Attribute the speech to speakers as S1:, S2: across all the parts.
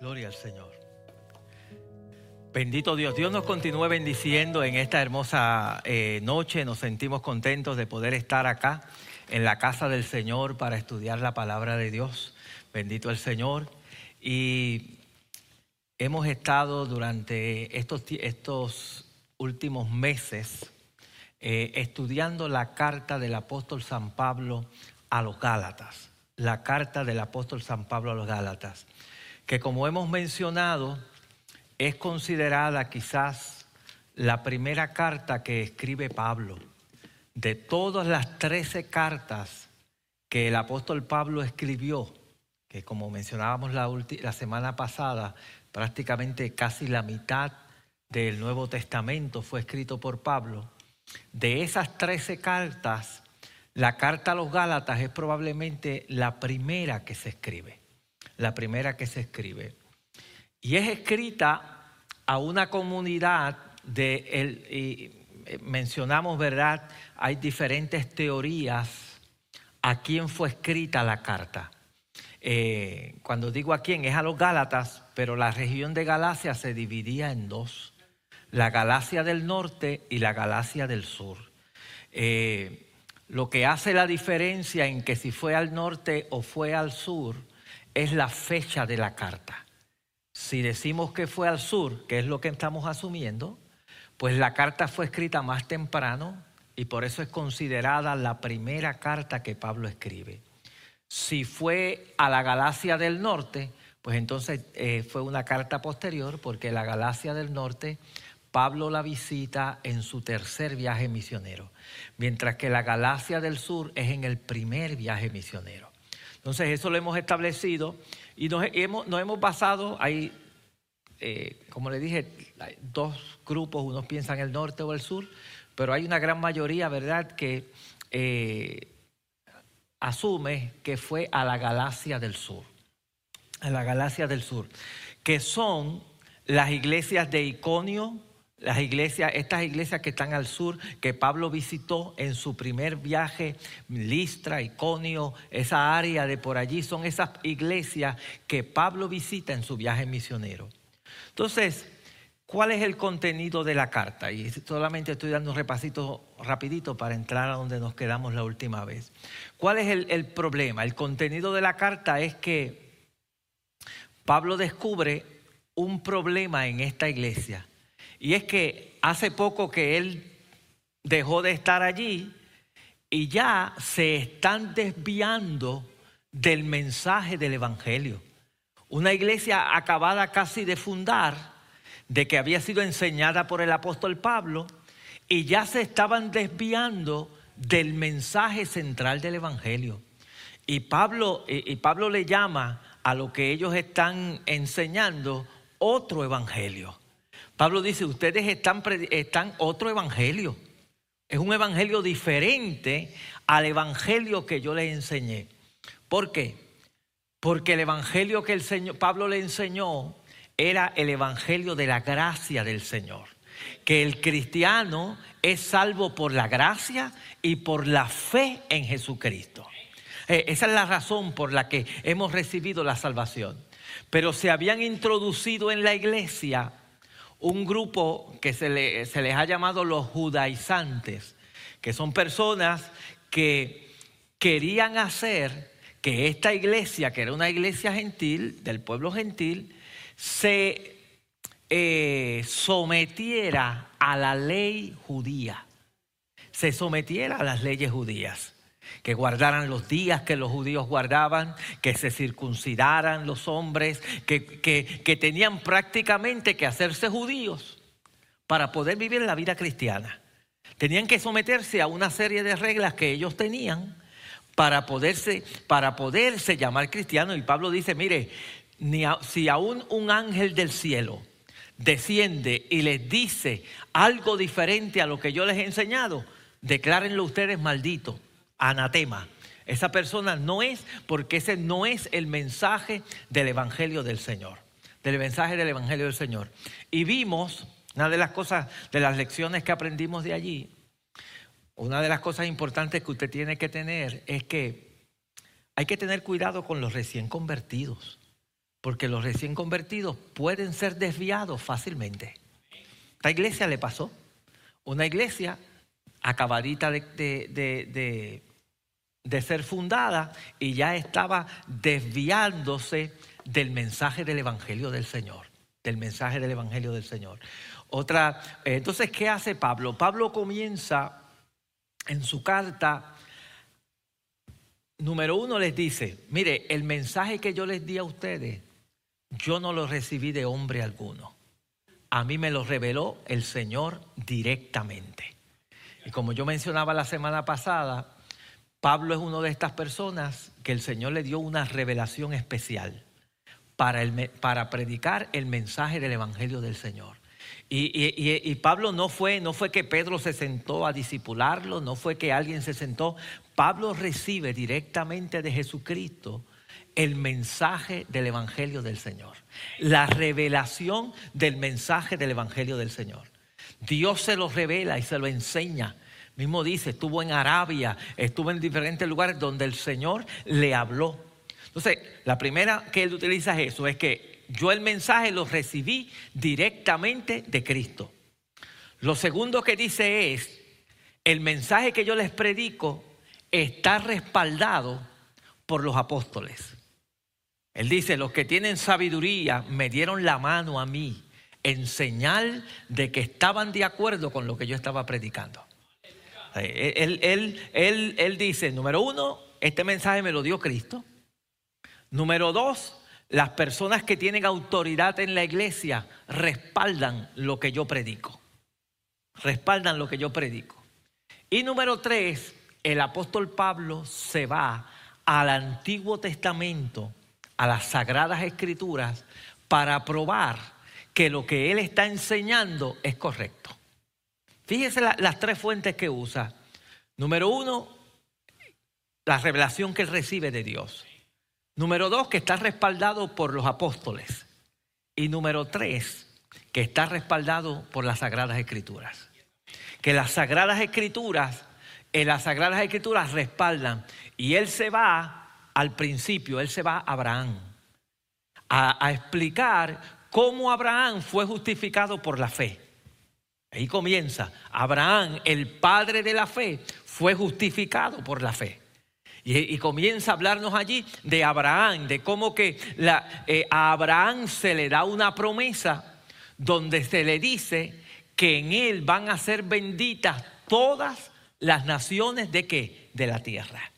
S1: Gloria al Señor. Bendito Dios. Dios nos continúe bendiciendo en esta hermosa eh, noche. Nos sentimos contentos de poder estar acá en la casa del Señor para estudiar la palabra de Dios. Bendito el Señor. Y hemos estado durante estos, estos últimos meses eh, estudiando la carta del apóstol San Pablo a los Gálatas. La carta del apóstol San Pablo a los Gálatas que como hemos mencionado, es considerada quizás la primera carta que escribe Pablo. De todas las trece cartas que el apóstol Pablo escribió, que como mencionábamos la, la semana pasada, prácticamente casi la mitad del Nuevo Testamento fue escrito por Pablo, de esas trece cartas, la carta a los Gálatas es probablemente la primera que se escribe la primera que se escribe. Y es escrita a una comunidad de, el, y mencionamos, ¿verdad? Hay diferentes teorías a quién fue escrita la carta. Eh, cuando digo a quién, es a los Gálatas, pero la región de Galacia se dividía en dos, la Galacia del norte y la Galacia del sur. Eh, lo que hace la diferencia en que si fue al norte o fue al sur es la fecha de la carta. Si decimos que fue al sur, que es lo que estamos asumiendo, pues la carta fue escrita más temprano y por eso es considerada la primera carta que Pablo escribe. Si fue a la Galacia del Norte, pues entonces eh, fue una carta posterior porque la Galacia del Norte Pablo la visita en su tercer viaje misionero, mientras que la Galacia del Sur es en el primer viaje misionero. Entonces eso lo hemos establecido y nos hemos, hemos basado, hay, eh, como le dije, dos grupos, unos piensan el norte o el sur, pero hay una gran mayoría, ¿verdad?, que eh, asume que fue a la galaxia del sur, a la galaxia del sur, que son las iglesias de Iconio, las iglesias, estas iglesias que están al sur, que Pablo visitó en su primer viaje, Listra, Iconio, esa área de por allí, son esas iglesias que Pablo visita en su viaje misionero. Entonces, ¿cuál es el contenido de la carta? Y solamente estoy dando un repasito rapidito para entrar a donde nos quedamos la última vez. ¿Cuál es el, el problema? El contenido de la carta es que Pablo descubre un problema en esta iglesia y es que hace poco que él dejó de estar allí y ya se están desviando del mensaje del Evangelio. Una iglesia acabada casi de fundar, de que había sido enseñada por el apóstol Pablo, y ya se estaban desviando del mensaje central del Evangelio. Y Pablo, y Pablo le llama a lo que ellos están enseñando otro Evangelio. Pablo dice, ustedes están, están otro evangelio. Es un evangelio diferente al evangelio que yo les enseñé. ¿Por qué? Porque el evangelio que el Señor, Pablo le enseñó era el evangelio de la gracia del Señor. Que el cristiano es salvo por la gracia y por la fe en Jesucristo. Eh, esa es la razón por la que hemos recibido la salvación. Pero se habían introducido en la iglesia un grupo que se, les ha llamado los judaizantes, que son personas que querían hacer que esta iglesia, que era una iglesia gentil, del pueblo gentil, se eh, sometiera a la ley judía, se sometiera a las leyes judías que guardaran los días que los judíos guardaban, que se circuncidaran los hombres, que, que, tenían prácticamente que hacerse judíos para poder vivir la vida cristiana. Tenían que someterse a una serie de reglas que ellos tenían para poderse, para poderse llamar cristianos. Y Pablo dice, mire, si aún un ángel del cielo desciende y les dice algo diferente a lo que yo les he enseñado, declárenlo ustedes maldito anatema. Esa persona no es porque ese no es el mensaje del Evangelio del Señor, del mensaje del Evangelio del Señor. Y vimos, una de las cosas, de las lecciones que aprendimos de allí, una de las cosas importantes que usted tiene que tener es que hay que tener cuidado con los recién convertidos. porque los recién convertidos pueden ser desviados fácilmente. Esta iglesia le pasó. Una iglesia acabadita de, de, ser fundada y ya estaba desviándose del mensaje del Evangelio del Señor, del mensaje del Evangelio del Señor. Otra, eh, entonces, ¿qué hace Pablo? Pablo comienza en su carta, número uno les dice, mire, el mensaje que yo les di a ustedes, yo no lo recibí de hombre alguno. A mí me lo reveló el Señor directamente. Y como yo mencionaba la semana pasada, Pablo es una de estas personas que el Señor le dio una revelación especial para, el, para predicar el mensaje del Evangelio del Señor. Y, Pablo no fue, no fue que Pedro se sentó a disipularlo, no fue que alguien se sentó. Pablo recibe directamente de Jesucristo el mensaje del Evangelio del Señor, la revelación del mensaje del Evangelio del Señor. Dios se lo revela y se lo enseña. Mismo dice, estuvo en Arabia, estuvo en diferentes lugares donde el Señor le habló. Entonces, la primera que él utiliza es eso, es que yo el mensaje lo recibí directamente de Cristo. Lo segundo que dice es, el mensaje que yo les predico está respaldado por los apóstoles. Él dice, los que tienen sabiduría me dieron la mano a mí en señal de que estaban de acuerdo con lo que yo estaba predicando. Él, él, él, dice, número uno, este mensaje me lo dio Cristo. Número dos, las personas que tienen autoridad en la iglesia respaldan lo que yo predico. Respaldan lo que yo predico. Y número tres, el apóstol Pablo se va al Antiguo Testamento, a las Sagradas Escrituras, para probar que lo que él está enseñando es correcto. Fíjese las tres fuentes que usa. Número uno, la revelación que él recibe de Dios. Número dos, que está respaldado por los apóstoles. Y número tres, que está respaldado por las Sagradas Escrituras. Que las Sagradas Escrituras, en las Sagradas Escrituras respaldan. Y él se va al principio, él se va a Abraham a, a explicar cómo Abraham fue justificado por la fe. Ahí comienza. Abraham, el padre de la fe, fue justificado por la fe. Y, comienza a hablarnos allí de Abraham, de cómo que eh, a Abraham se le da una promesa donde se le dice que en él van a ser benditas todas las naciones de qué? De la tierra.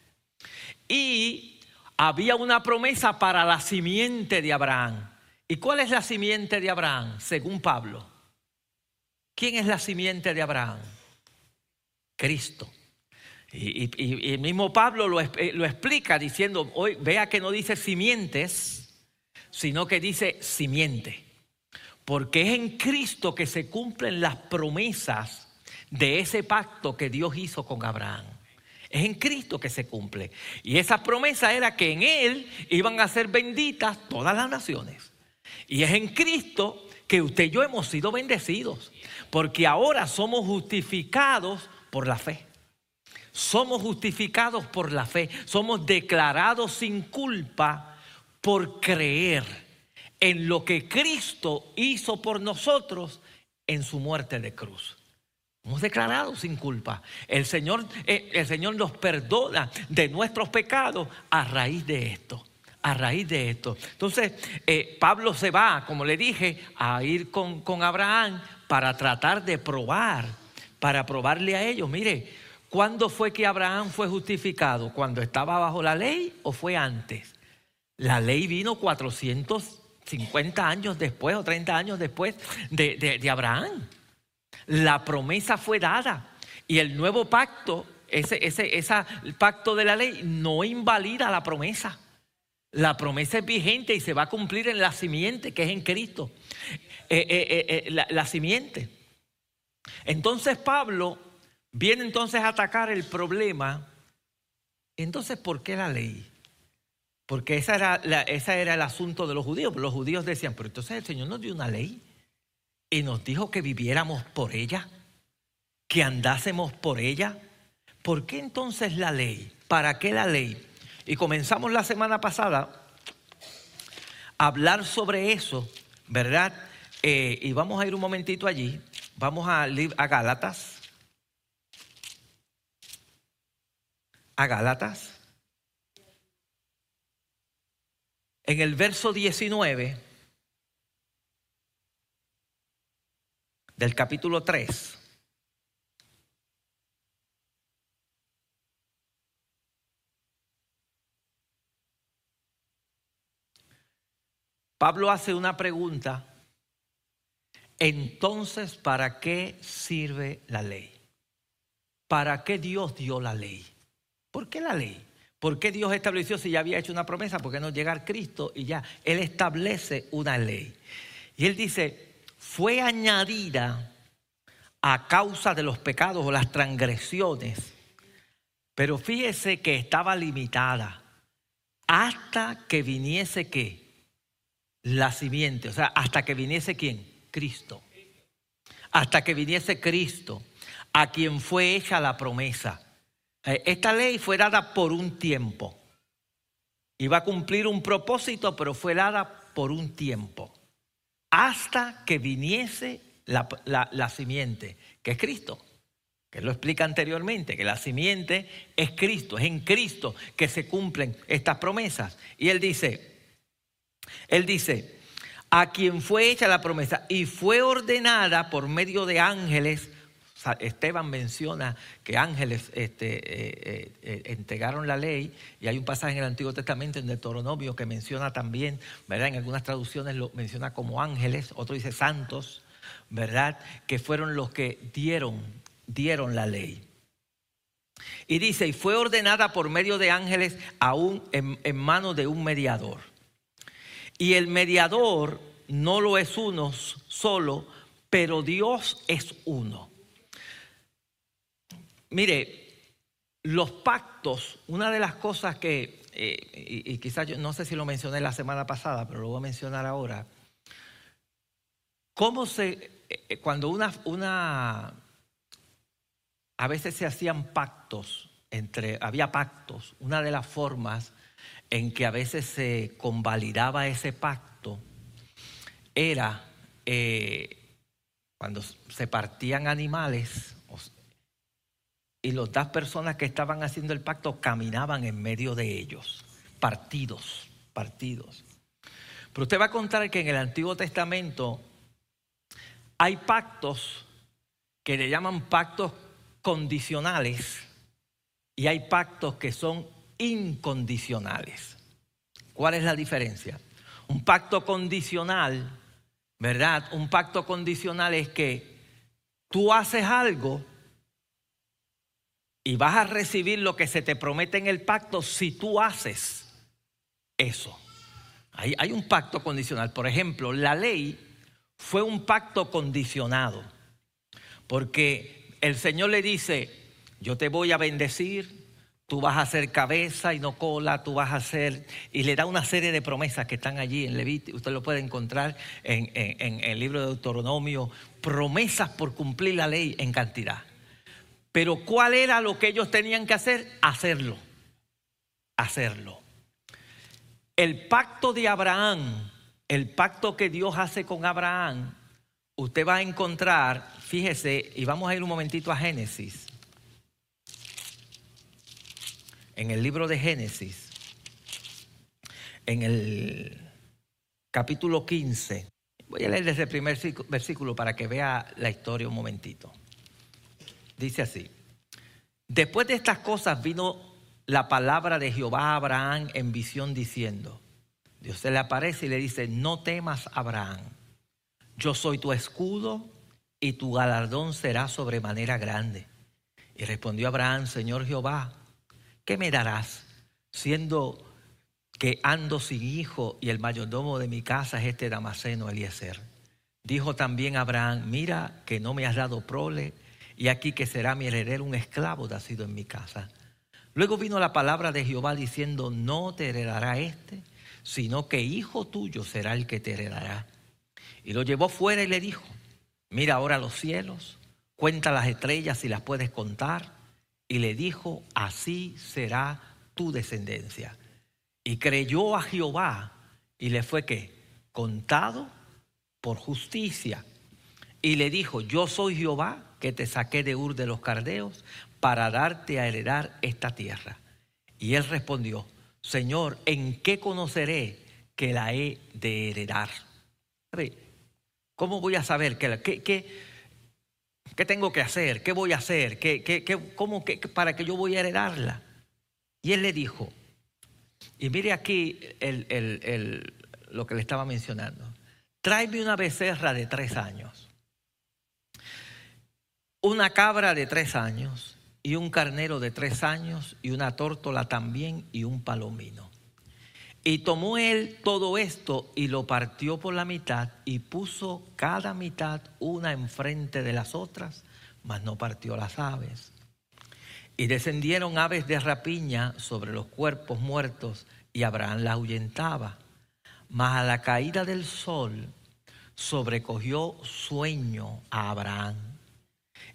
S1: Y había una promesa para la simiente de Abraham. ¿Y cuál es la simiente de Abraham, según Pablo? ¿Quién es la simiente de Abraham? Cristo. Y, el mismo Pablo lo, eh, lo, explica diciendo, hoy vea que no dice simientes, sino que dice simiente. Porque es en Cristo que se cumplen las promesas de ese pacto que Dios hizo con Abraham. Es en Cristo que se cumple. Y esa promesa era que en Él iban a ser benditas todas las naciones. Y es en Cristo que usted y yo hemos sido bendecidos, porque ahora somos justificados por la fe. Somos justificados por la fe, somos declarados sin culpa por creer en lo que Cristo hizo por nosotros en su muerte de cruz. Hemos declarado sin culpa. El Señor, eh, el Señor nos perdona de nuestros pecados a raíz de esto a raíz de esto. Entonces, eh, Pablo se va, como le dije, a ir con, con Abraham para tratar de probar, para probarle a ellos. Mire, ¿cuándo fue que Abraham fue justificado? ¿Cuando estaba bajo la ley o fue antes? La ley vino 450 años después o 30 años después de, de Abraham. La promesa fue dada y el nuevo pacto, ese, ese, ese pacto de la ley, no invalida la promesa. La promesa es vigente y se va a cumplir en la simiente que es en Cristo. Eh, eh, eh, la, simiente. Entonces Pablo viene entonces a atacar el problema. Entonces, ¿por qué la ley? Porque ese era, esa era el asunto de los judíos. Los judíos decían, pero entonces el Señor nos dio una ley y nos dijo que viviéramos por ella, que andásemos por ella. ¿Por qué entonces la ley? ¿Para qué la ley? Y comenzamos la semana pasada hablar sobre eso, ¿verdad? Eh, y vamos a ir un momentito allí. Vamos a, a Gálatas. A Gálatas. En el verso 19 del capítulo 3. Pablo hace una pregunta. Entonces, ¿para qué sirve la ley? ¿Para qué Dios dio la ley? ¿Por qué la ley? ¿Por qué Dios estableció si ya había hecho una promesa? ¿Por qué no llegar Cristo y ya? Él establece una ley. Y él dice, fue añadida a causa de los pecados o las transgresiones. Pero fíjese que estaba limitada hasta que viniese qué? La simiente, o sea, hasta que viniese quién? Cristo. Hasta que viniese Cristo, a quien fue hecha la promesa. Eh, esta ley fue dada por un tiempo. Iba a cumplir un propósito, pero fue dada por un tiempo. Hasta que viniese la, la simiente, que es Cristo. Que lo explica anteriormente, que la simiente es Cristo, es en Cristo que se cumplen estas promesas. Y él dice, él dice, a quien fue hecha la promesa y fue ordenada por medio de ángeles Esteban menciona que ángeles este, eh, eh, entregaron la ley y hay un pasaje en el Antiguo Testamento en Deuteronomio que menciona también, ¿verdad? En algunas traducciones lo menciona como ángeles, otro dice santos, ¿verdad? Que fueron los que dieron, dieron la ley. Y dice, y fue ordenada por medio de ángeles aún en, en manos de un mediador. Y el mediador no lo es uno solo, pero Dios es uno. Mire, los pactos, una de las cosas que, eh, y, quizás yo no sé si lo mencioné la semana pasada, pero lo voy a mencionar ahora, cómo se, eh, cuando una, una, a veces se hacían pactos, entre, había pactos, una de las formas en que a veces se convalidaba ese pacto era eh, cuando se partían animales, y las dos personas que estaban haciendo el pacto caminaban en medio de ellos, partidos, partidos. Pero usted va a contar que en el Antiguo Testamento hay pactos que le llaman pactos condicionales y hay pactos que son incondicionales. ¿Cuál es la diferencia? Un pacto condicional, ¿verdad? Un pacto condicional es que tú haces algo y vas a recibir lo que se te promete en el pacto si tú haces eso. Hay, un pacto condicional. Por ejemplo, la ley fue un pacto condicionado. Porque el Señor le dice, yo te voy a bendecir, tú vas a ser cabeza y no cola, tú vas a ser... Y le da una serie de promesas que están allí en Levítico, usted lo puede encontrar en, en el libro de Deuteronomio, promesas por cumplir la ley en cantidad. Pero ¿cuál era lo que ellos tenían que hacer? Hacerlo. Hacerlo. El pacto de Abraham, el pacto que Dios hace con Abraham, usted va a encontrar, fíjese, y vamos a ir un momentito a Génesis. En el libro de Génesis, en el capítulo 15, voy a leer desde el primer versículo para que vea la historia un momentito. Dice así, después de estas cosas vino la palabra de Jehová a Abraham en visión diciendo, Dios se le aparece y le dice, no temas Abraham, yo soy tu escudo y tu galardón será sobremanera grande. Y respondió Abraham, Señor Jehová, ¿qué me darás siendo que ando sin hijo y el mayordomo de mi casa es este Damaseno Eliezer? Dijo también Abraham, mira que no me has dado prole y aquí que será mi heredero un esclavo nacido en mi casa. Luego vino la palabra de Jehová diciendo, no te heredará este, sino que hijo tuyo será el que te heredará. Y lo llevó fuera y le dijo, mira ahora los cielos, cuenta las estrellas si las puedes contar. Y le dijo, así será tu descendencia. Y creyó a Jehová y le fue que contado por justicia. Y le dijo, yo soy Jehová que te saqué de Ur de los Cardeos para darte a heredar esta tierra. Y él respondió, Señor, ¿en qué conoceré que la he de heredar? ¿Cómo voy a saber que, qué, qué, tengo que hacer? ¿Qué voy a hacer? ¿Qué, qué, cómo, para que yo voy a heredarla? Y él le dijo, y mire aquí lo que le estaba mencionando, tráeme una becerra de tres años, una cabra de tres años y un carnero de tres años y una tórtola también y un palomino. Y tomó él todo esto y lo partió por la mitad y puso cada mitad una enfrente de las otras, mas no partió las aves. Y descendieron aves de rapiña sobre los cuerpos muertos y Abraham las ahuyentaba. Mas a la caída del sol sobrecogió sueño a Abraham.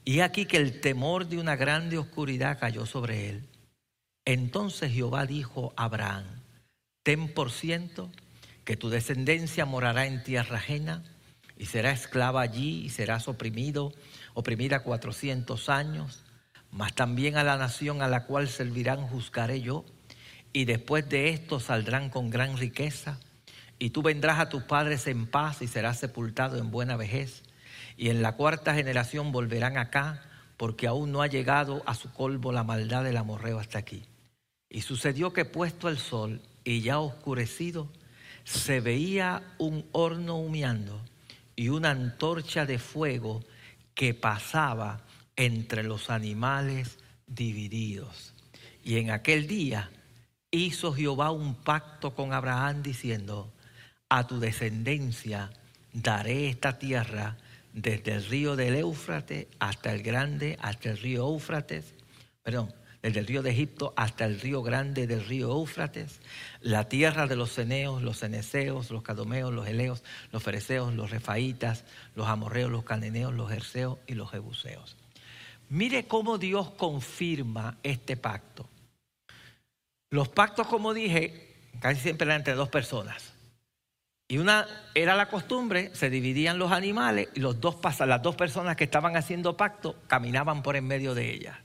S1: Y aquí que el temor de una grande oscuridad cayó sobre él. Entonces Jehová dijo a Abraham, ten por ciento que tu descendencia morará en tierra ajena y será esclava allí y serás oprimido, oprimida cuatrocientos años, mas también a la nación a la cual servirán juzgaré yo, y después de esto saldrán con gran riqueza, y tú vendrás a tus padres en paz y serás sepultado en buena vejez, y en la cuarta generación volverán acá, porque aún no ha llegado a su colmo la maldad del amorreo hasta aquí. Y sucedió que puesto el sol y ya oscurecido, se veía un horno humeando y una antorcha de fuego que pasaba entre los animales divididos. Y en aquel día hizo Jehová un pacto con Abraham diciendo, a tu descendencia daré esta tierra desde el río del Éufrates hasta el grande, hasta el río Éufrates, perdón, desde el río de Egipto hasta el río grande del río Éufrates, la tierra de los ceneos, los ceneseos, los cadomeos, los eleos, los fereceos, los refaitas, los amorreos, los cananeos, los jerseos y los jebuseos. Mire cómo Dios confirma este pacto. Los pactos, como dije, casi siempre eran entre dos personas. Y una era la costumbre, se dividían los animales y los dos, las dos personas que estaban haciendo pacto caminaban por en medio de ellas.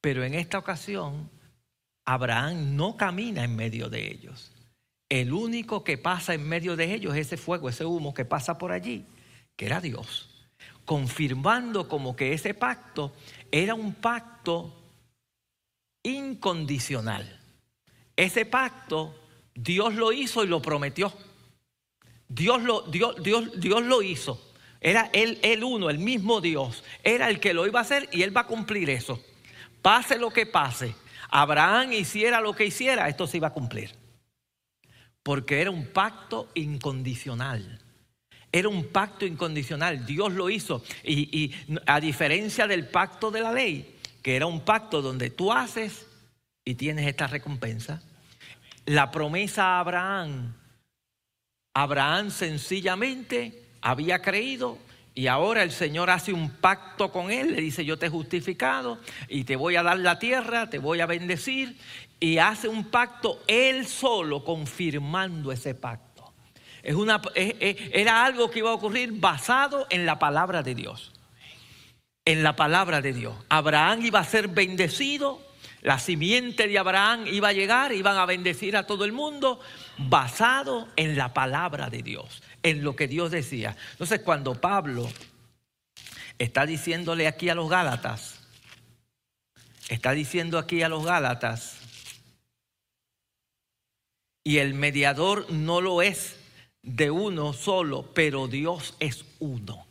S1: Pero en esta ocasión, Abraham no camina en medio de ellos. El único que pasa en medio de ellos es ese fuego, ese humo que pasa por allí, que era Dios. Confirmando como que ese pacto era un pacto incondicional. Ese pacto Dios lo hizo y lo prometió. Dios lo, Dios, Dios, Dios lo hizo. Era él, el uno, el mismo Dios. Era el que lo iba a hacer y él va a cumplir eso. Pase lo que pase. Abraham hiciera lo que hiciera, esto se iba a cumplir. Porque era un pacto incondicional. Era un pacto incondicional. Dios lo hizo. Y, y, a diferencia del pacto de la ley, que era un pacto donde tú haces y tienes esta recompensa, la promesa a Abraham Abraham sencillamente había creído y ahora el Señor hace un pacto con él, le dice, yo te he justificado y te voy a dar la tierra, te voy a bendecir, y hace un pacto él solo confirmando ese pacto. Es una, era algo que iba a ocurrir basado en la palabra de Dios. En la palabra de Dios. Abraham iba a ser bendecido la simiente de Abraham iba a llegar, iban a bendecir a todo el mundo basado en la palabra de Dios, en lo que Dios decía. Entonces cuando Pablo está diciéndole aquí a los Gálatas, está diciendo aquí a los Gálatas, y el mediador no lo es de uno solo, pero Dios es uno.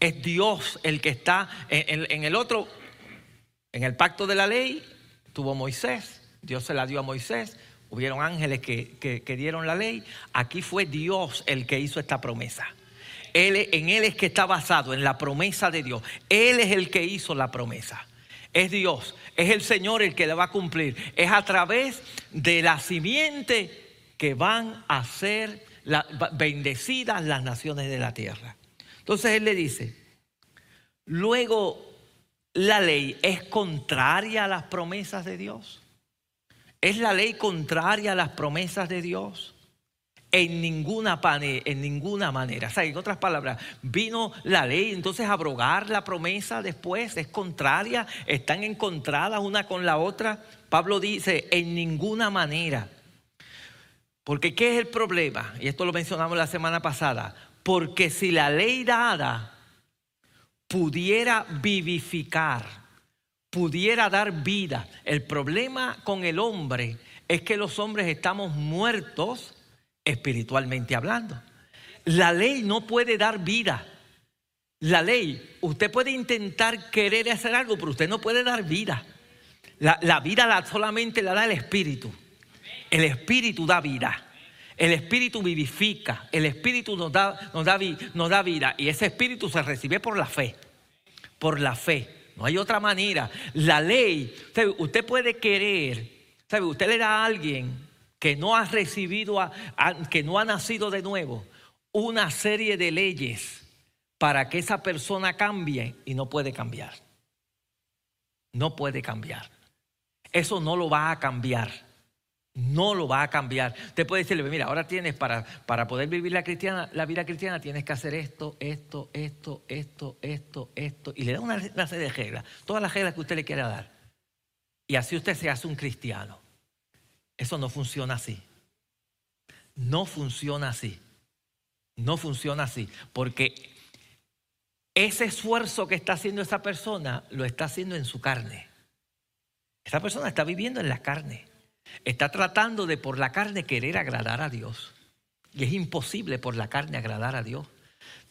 S1: Es Dios el que está en, en el otro, en el pacto de la ley, tuvo Moisés, Dios se la dio a Moisés, hubieron ángeles que, dieron la ley, aquí fue Dios el que hizo esta promesa. Él, en Él es que está basado, en la promesa de Dios. Él es el que hizo la promesa. Es Dios, es el Señor el que la va a cumplir. Es a través de la simiente que van a ser bendecidas las naciones de la tierra. Entonces Él le dice, luego la ley es contraria a las promesas de Dios? ¿Es la ley contraria a las promesas de Dios? En ninguna, en ninguna manera. O sea, en otras palabras, vino la ley, entonces abrogar la promesa después es contraria, están encontradas una con la otra. Pablo dice, en ninguna manera. Porque ¿qué es el problema? Y esto lo mencionamos la semana pasada. Porque si la ley dada pudiera vivificar, pudiera dar vida, el problema con el hombre es que los hombres estamos muertos espiritualmente hablando. La ley no puede dar vida. La ley, usted puede intentar querer hacer algo, pero usted no puede dar vida. La, vida la, solamente la da el Espíritu. El Espíritu da vida. El Espíritu vivifica. El Espíritu nos da, nos da, nos da vida. Y ese Espíritu se recibe por la fe. Por la fe. No hay otra manera. La ley, usted puede querer, ¿sabe? Usted le da a alguien que no ha recibido, que no ha nacido de nuevo, una serie de leyes para que esa persona cambie y no puede cambiar. No puede cambiar. Eso no lo va a cambiar. No lo va a cambiar. Usted puede decirle, mira, ahora tienes para, para poder vivir la, cristiana, la vida cristiana, tienes que hacer esto, esto, esto, esto, esto, esto. Y le da una, serie de reglas, todas las reglas que usted le quiera dar. Y así usted se hace un cristiano. Eso no funciona así. No funciona así. No funciona así. Porque ese esfuerzo que está haciendo esa persona lo está haciendo en su carne. Esa persona está viviendo en la carne. Está tratando de por la carne querer agradar a Dios. Y es imposible por la carne agradar a Dios.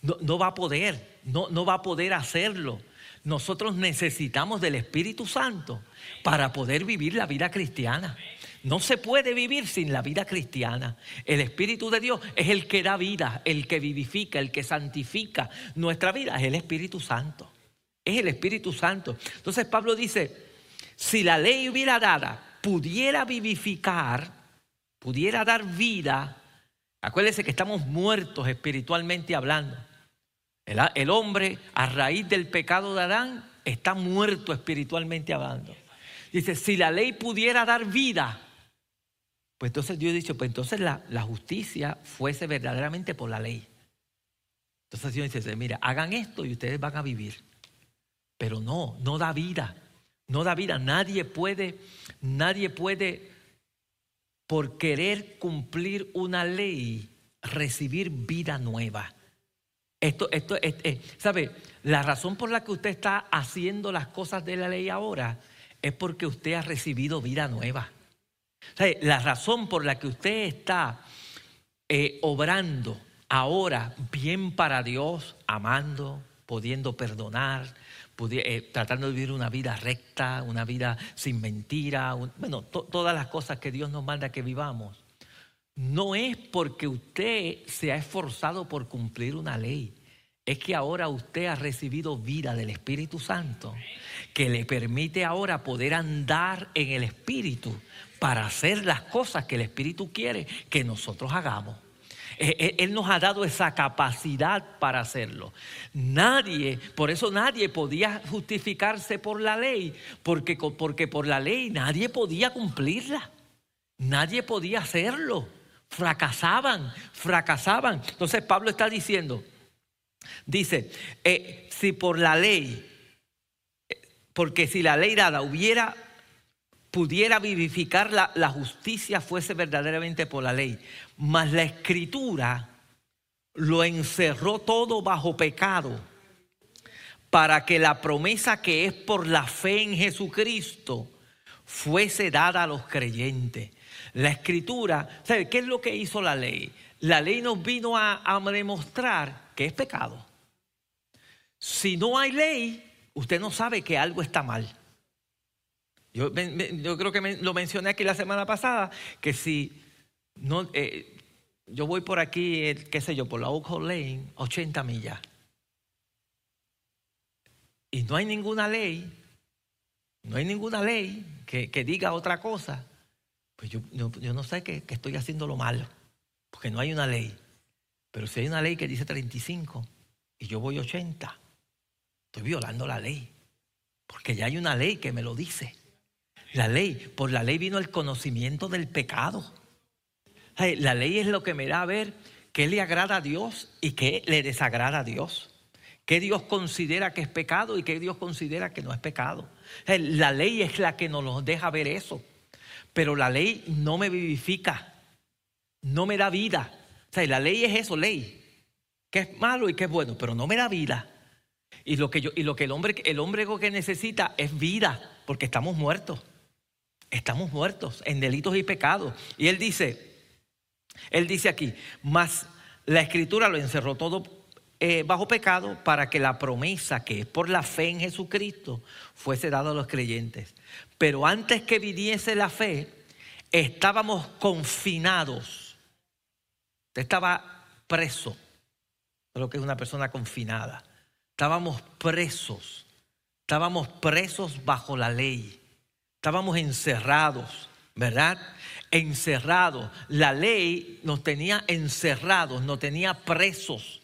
S1: No, va a poder, no, no va a poder hacerlo. Nosotros necesitamos del Espíritu Santo para poder vivir la vida cristiana. No se puede vivir sin la vida cristiana. El Espíritu de Dios es el que da vida, el que vivifica, el que santifica nuestra vida. Es el Espíritu Santo. Es el Espíritu Santo. Entonces Pablo dice, si la ley hubiera dada, pudiera vivificar, pudiera dar vida, acuérdense que estamos muertos espiritualmente hablando. El, hombre a raíz del pecado de Adán está muerto espiritualmente hablando. Dice, si la ley pudiera dar vida, pues entonces Dios dice, pues entonces la, justicia fuese verdaderamente por la ley. Entonces Dios dice, mira, hagan esto y ustedes van a vivir. Pero no, no da vida. No da vida. Nadie puede, nadie puede, por querer cumplir una ley, recibir vida nueva. Esto, esto, ¿sabe? La razón por la que usted está haciendo las cosas de la ley ahora es porque usted ha recibido vida nueva. La razón por la que usted está eh, obrando ahora bien para Dios, amando, pudiendo perdonar, eh, tratando de vivir una vida recta, una vida sin mentira, bueno, todas las cosas que Dios nos manda que vivamos, no es porque usted se ha esforzado por cumplir una ley, es que ahora usted ha recibido vida del Espíritu Santo, que le permite ahora poder andar en el Espíritu para hacer las cosas que el Espíritu quiere que nosotros hagamos. Eh, eh, él nos ha dado esa capacidad para hacerlo. Nadie, por eso nadie podía justificarse por la ley, porque, porque por la ley nadie podía cumplirla. Nadie podía hacerlo. Fracasaban, fracasaban. Entonces Pablo está diciendo, dice, eh, si por la ley, porque si la ley dada hubiera pudiera vivificar la, la, justicia fuese verdaderamente por la ley. Mas la escritura lo encerró todo bajo pecado para que la promesa que es por la fe en Jesucristo fuese dada a los creyentes. La escritura, ¿sabe qué es lo que hizo la ley? La ley nos vino a, a demostrar que es pecado. Si no hay ley, usted no sabe que algo está mal. Yo, creo que lo mencioné aquí la semana pasada, que si no, eh, yo voy por aquí, eh, qué sé yo, por la Oak Lane, 80 millas. Y no hay ninguna ley, no hay ninguna ley que, diga otra cosa. Pues yo, yo, no sé que, que estoy haciendo lo malo, porque no hay una ley. Pero si hay una ley que dice 35 y yo voy 80, estoy violando la ley, porque ya hay una ley que me lo dice. La ley, por la ley vino el conocimiento del pecado. La ley es lo que me da a ver qué le agrada a Dios y qué le desagrada a Dios. Qué Dios considera que es pecado y qué Dios considera que no es pecado. La ley es la que nos deja ver eso. Pero la ley no me vivifica, no me da vida. O sea, la ley es eso, ley. Que es malo y que es bueno, pero no me da vida. Y lo que, yo, y lo que el, hombre, el hombre que necesita es vida, porque estamos muertos. Estamos muertos en delitos y pecados. Y él dice, él dice aquí, más la escritura lo encerró todo eh, bajo pecado para que la promesa que es por la fe en Jesucristo fuese dada a los creyentes. Pero antes que viniese la fe, estábamos confinados. Usted estaba preso, lo que es una persona confinada. Estábamos presos, estábamos presos bajo la ley, estábamos encerrados, ¿verdad? Encerrados. La ley nos tenía encerrados, nos tenía presos,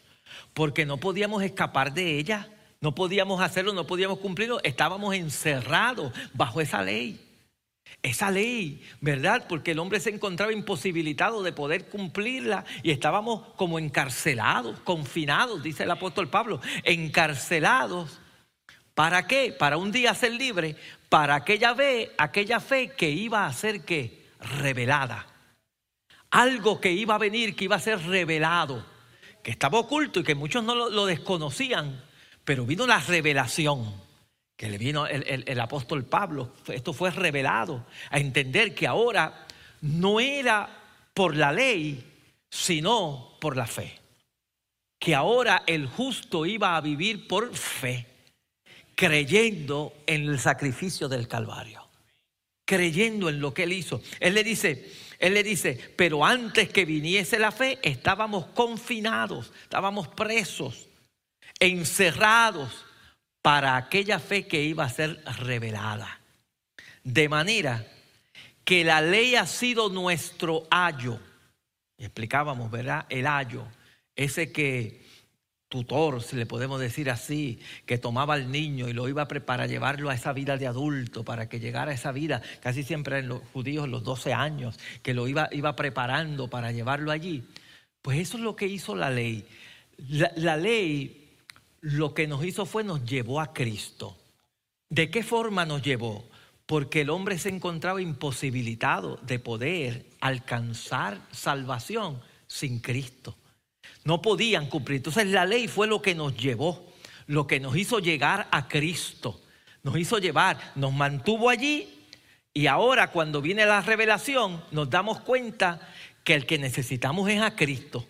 S1: porque no podíamos escapar de ella, no podíamos hacerlo, no podíamos cumplirlo, estábamos encerrados bajo esa ley. Esa ley, ¿verdad? Porque el hombre se encontraba imposibilitado de poder cumplirla y estábamos como encarcelados, confinados, dice el apóstol Pablo, encarcelados. ¿Para qué? Para un día ser libre, para aquella fe, aquella fe que iba a ser que revelada. Algo que iba a venir, que iba a ser revelado, que estaba oculto y que muchos no lo desconocían, pero vino la revelación que le vino el, apóstol Pablo, esto fue revelado, a entender que ahora no era por la ley, sino por la fe. Que ahora el justo iba a vivir por fe, creyendo en el sacrificio del Calvario, creyendo en lo que él hizo. Él le dice, él le dice, pero antes que viniese la fe, estábamos confinados, estábamos presos, encerrados para aquella fe que iba a ser revelada. De manera que la ley ha sido nuestro ayo. Explicábamos, ¿verdad? El ayo, ese que tutor, si le podemos decir así, que tomaba al niño y lo iba a preparar, llevarlo a esa vida de adulto, para que llegara a esa vida, casi siempre en los judíos, los 12 años, que lo iba, iba preparando para llevarlo allí. Pues eso es lo que hizo la ley. La ley lo que nos hizo fue nos llevó a Cristo. ¿De qué forma nos llevó? Porque el hombre se encontraba imposibilitado de poder alcanzar salvación sin Cristo. No podían cumplir. Entonces la ley fue lo que nos llevó, lo que nos hizo llegar a Cristo. Nos hizo llevar, nos mantuvo allí y ahora cuando viene la revelación nos damos cuenta que el que necesitamos es a Cristo.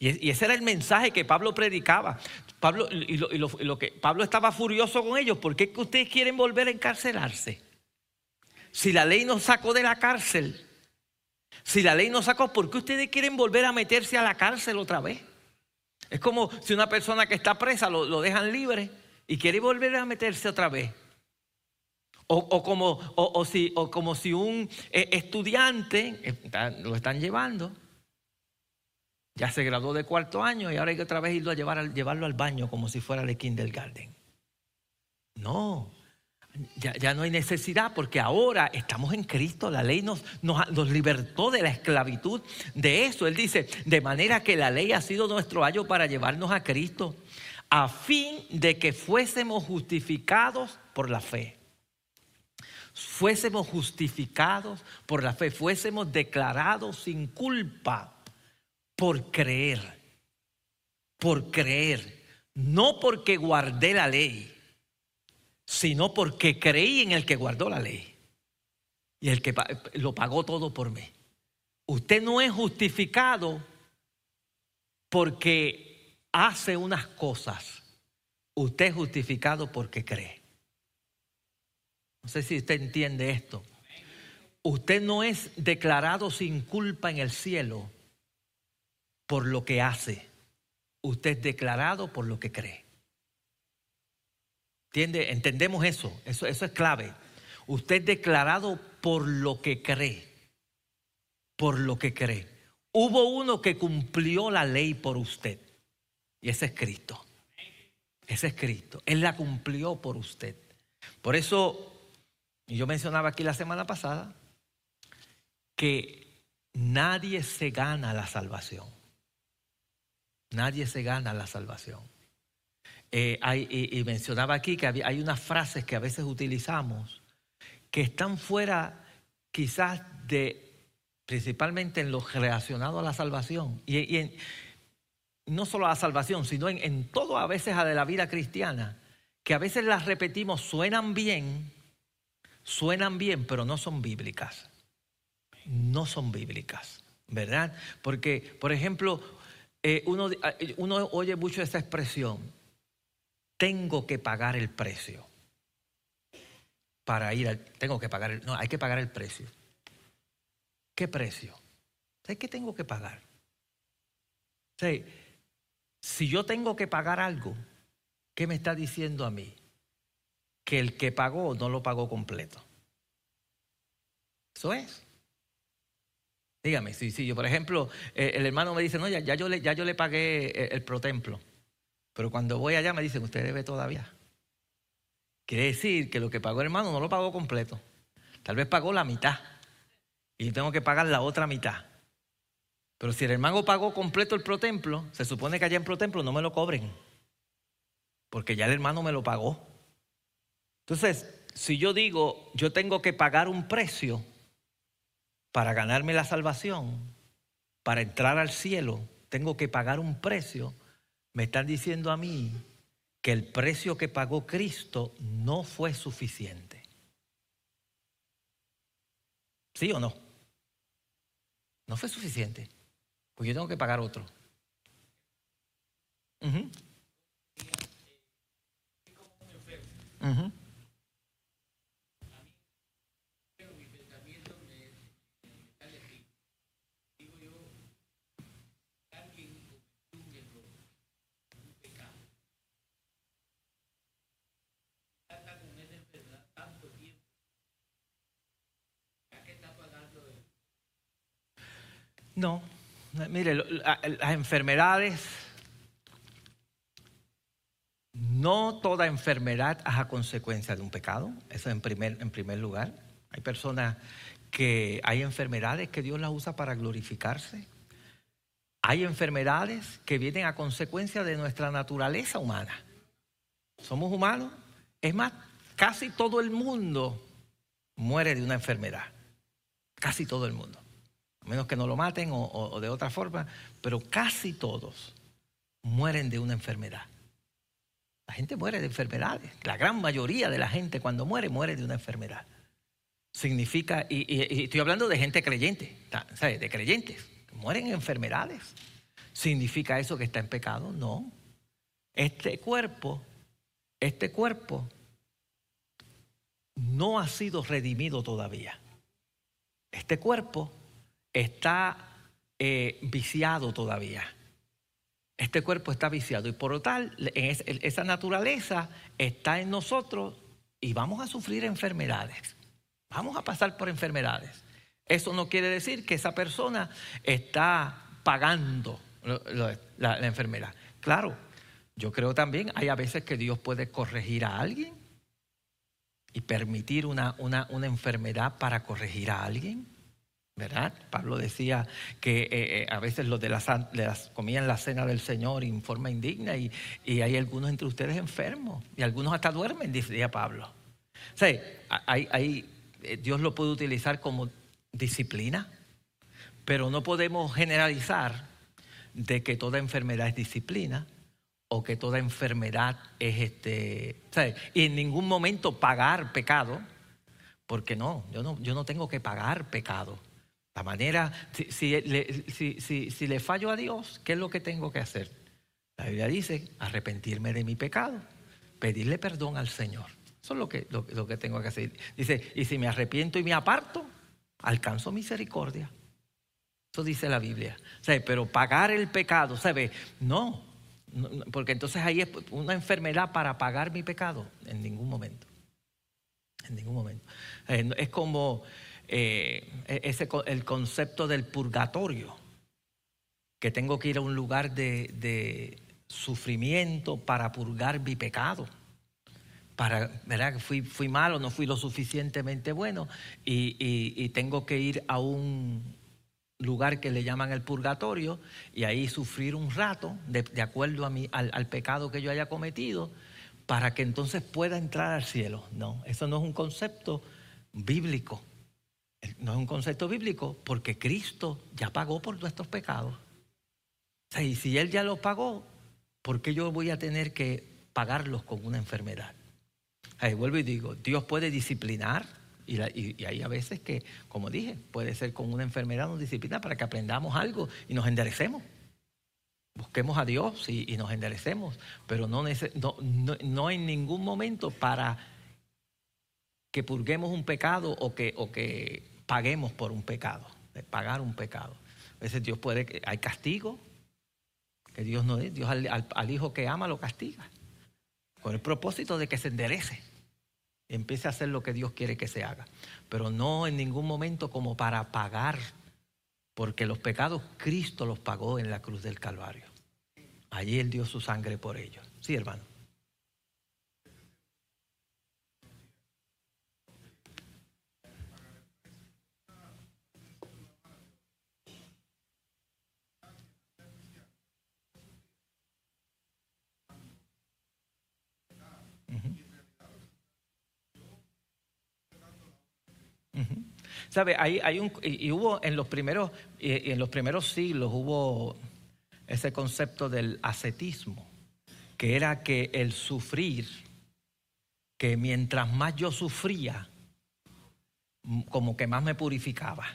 S1: Y ese era el mensaje que Pablo predicaba. Pablo, y lo, que, Pablo estaba furioso con ellos. ¿Por qué ustedes quieren volver a encarcelarse? Si la ley nos sacó de la cárcel, si la ley nos sacó, ¿por qué ustedes quieren volver a meterse a la cárcel otra vez? Es como si una persona que está presa lo, dejan libre y quiere volver a meterse otra vez. O, como, o, si, o como si un eh, estudiante, eh, lo están llevando, ya se graduó de cuarto año y ahora hay que otra vez irlo a llevar, llevarlo al baño como si fuera de kindergarten. No, ya, no hay necesidad porque ahora estamos en Cristo. La ley nos, nos, nos, libertó de la esclavitud de eso. Él dice, de manera que la ley ha sido nuestro ayo para llevarnos a Cristo, a fin de que fuésemos justificados por la fe. Fuésemos justificados por la fe, fuésemos declarados sin culpa por creer, por creer, no porque guardé la ley, sino porque creí en el que guardó la ley y el que lo pagó todo por mí. Usted no es justificado porque hace unas cosas. Usted es justificado porque cree. No sé si usted entiende esto. Usted no es declarado sin culpa en el cielo por lo que hace. Usted es declarado por lo que cree. ¿Entiende? Entendemos eso. eso. Eso es clave. Usted declarado por lo que cree. Por lo que cree. Hubo uno que cumplió la ley por usted. Y ese es Cristo. Ese es Cristo. Él la cumplió por usted. Por eso, yo mencionaba aquí la semana pasada, que nadie se gana la salvación. Nadie se gana la salvación. Eh, y, mencionaba aquí que hay unas frases que a veces utilizamos que están fuera quizás de, principalmente en lo relacionado a la salvación. Y, no solo a la salvación, sino en, en todo a veces a de la vida cristiana, que a veces las repetimos, suenan bien, suenan bien, pero no son bíblicas. No son bíblicas, ¿verdad? Porque, por ejemplo, eh, uno, eh, uno oye mucho esa expresión, tengo que pagar el precio para ir al, tengo que pagar, el, no, hay que pagar el precio. ¿Qué precio? ¿Qué tengo que pagar? si yo tengo que pagar algo, ¿qué me está diciendo a mí? Que el que pagó no lo pagó completo. Eso es. Dígame, si, si yo, por ejemplo, eh, el hermano me dice, no, ya, ya, yo, le, ya yo le pagué el, el protemplo, pero cuando voy allá me dicen, usted debe todavía. Quiere decir que lo que pagó el hermano no lo pagó completo. Tal vez pagó la mitad. Y yo tengo que pagar la otra mitad. Pero si el hermano pagó completo el protemplo, se supone que allá en protemplo no me lo cobren. Porque ya el hermano me lo pagó. Entonces, si yo digo, yo tengo que pagar un precio para ganarme la salvación, para entrar al cielo, tengo que pagar un precio, me están diciendo a mí que el precio que pagó Cristo no fue suficiente. ¿Sí o no? No fue suficiente. Pues yo tengo que pagar otro. No, mire, las enfermedades, no toda enfermedad es a consecuencia de un pecado, eso en primer, en primer lugar. Hay personas que hay enfermedades que Dios las usa para glorificarse. Hay enfermedades que vienen a consecuencia de nuestra naturaleza humana. Somos humanos. Es más, casi todo el mundo muere de una enfermedad. Casi todo el mundo a menos que no lo maten o, de otra forma, pero casi todos mueren de una enfermedad. La gente muere de enfermedades. La gran mayoría de la gente cuando muere, muere de una enfermedad. Significa, y, estoy hablando de gente creyente, ¿sabes? De creyentes, mueren en enfermedades. ¿Significa eso que está en pecado? No. Este cuerpo, este cuerpo no ha sido redimido todavía. Este cuerpo está eh, viciado todavía. Este cuerpo está viciado y por lo tal, esa naturaleza está en nosotros y vamos a sufrir enfermedades. Vamos a pasar por enfermedades. Eso no quiere decir que esa persona está pagando la, enfermedad. Claro, yo creo también, hay a veces que Dios puede corregir a alguien y permitir una, una, una enfermedad para corregir a alguien. ¿Verdad? Pablo decía que eh, eh, a veces los de las, comían la cena del Señor en forma indigna y, hay algunos entre ustedes enfermos y algunos hasta duermen, decía Pablo. O sea, eh, Dios lo puede utilizar como disciplina, pero no podemos generalizar de que toda enfermedad es disciplina o que toda enfermedad es este, y en ningún momento pagar pecado, porque no, yo no, yo no tengo que pagar pecado. La manera, si, le, fallo a Dios, ¿qué es lo que tengo que hacer? La Biblia dice, arrepentirme de mi pecado, pedirle perdón al Señor. Eso es lo que, lo, que tengo que hacer. Dice, y si me arrepiento y me aparto, alcanzo misericordia. Eso dice la Biblia. pero pagar el pecado, ¿sabe? No, no, porque entonces ahí es una enfermedad para pagar mi pecado. En ningún momento. En ningún momento. Eh, es como eh, e-, ese, el concepto del purgatorio, que tengo que ir a un lugar de, sufrimiento para purgar mi pecado. Para, ¿verdad? Fui, fui malo, no fui lo suficientemente bueno y, tengo que ir a un lugar que le llaman el purgatorio y ahí sufrir un rato de, acuerdo a mi, al, pecado que yo haya cometido para que entonces pueda entrar al cielo. No, eso no es un concepto bíblico. No es un concepto bíblico porque Cristo ya pagó por nuestros pecados. y si Él ya los pagó, ¿por qué yo voy a tener que pagarlos con una enfermedad? Ahí vuelvo y digo, Dios puede disciplinar, y, hay a veces que, como dije, puede ser con una enfermedad o disciplina para que aprendamos algo y nos enderecemos. Busquemos a Dios y, nos enderecemos, pero no, no, no, en ningún momento para que purguemos un pecado o que, o que paguemos por un pecado, de pagar un pecado. A veces Dios puede, hay castigo, que Dios no es, Dios al hijo que ama lo castiga, con el propósito de que se enderece empiece a hacer lo que Dios quiere que se haga. Pero no en ningún momento como para pagar, porque los pecados Cristo los pagó en la cruz del Calvario. Allí Él dio su sangre por ellos. Sí, hermano. ¿Sabe? Hay, hay un, y, hubo en los primeros, y en los primeros siglos hubo ese concepto del ascetismo, que era que el sufrir, que mientras más yo sufría, como que más me purificaba.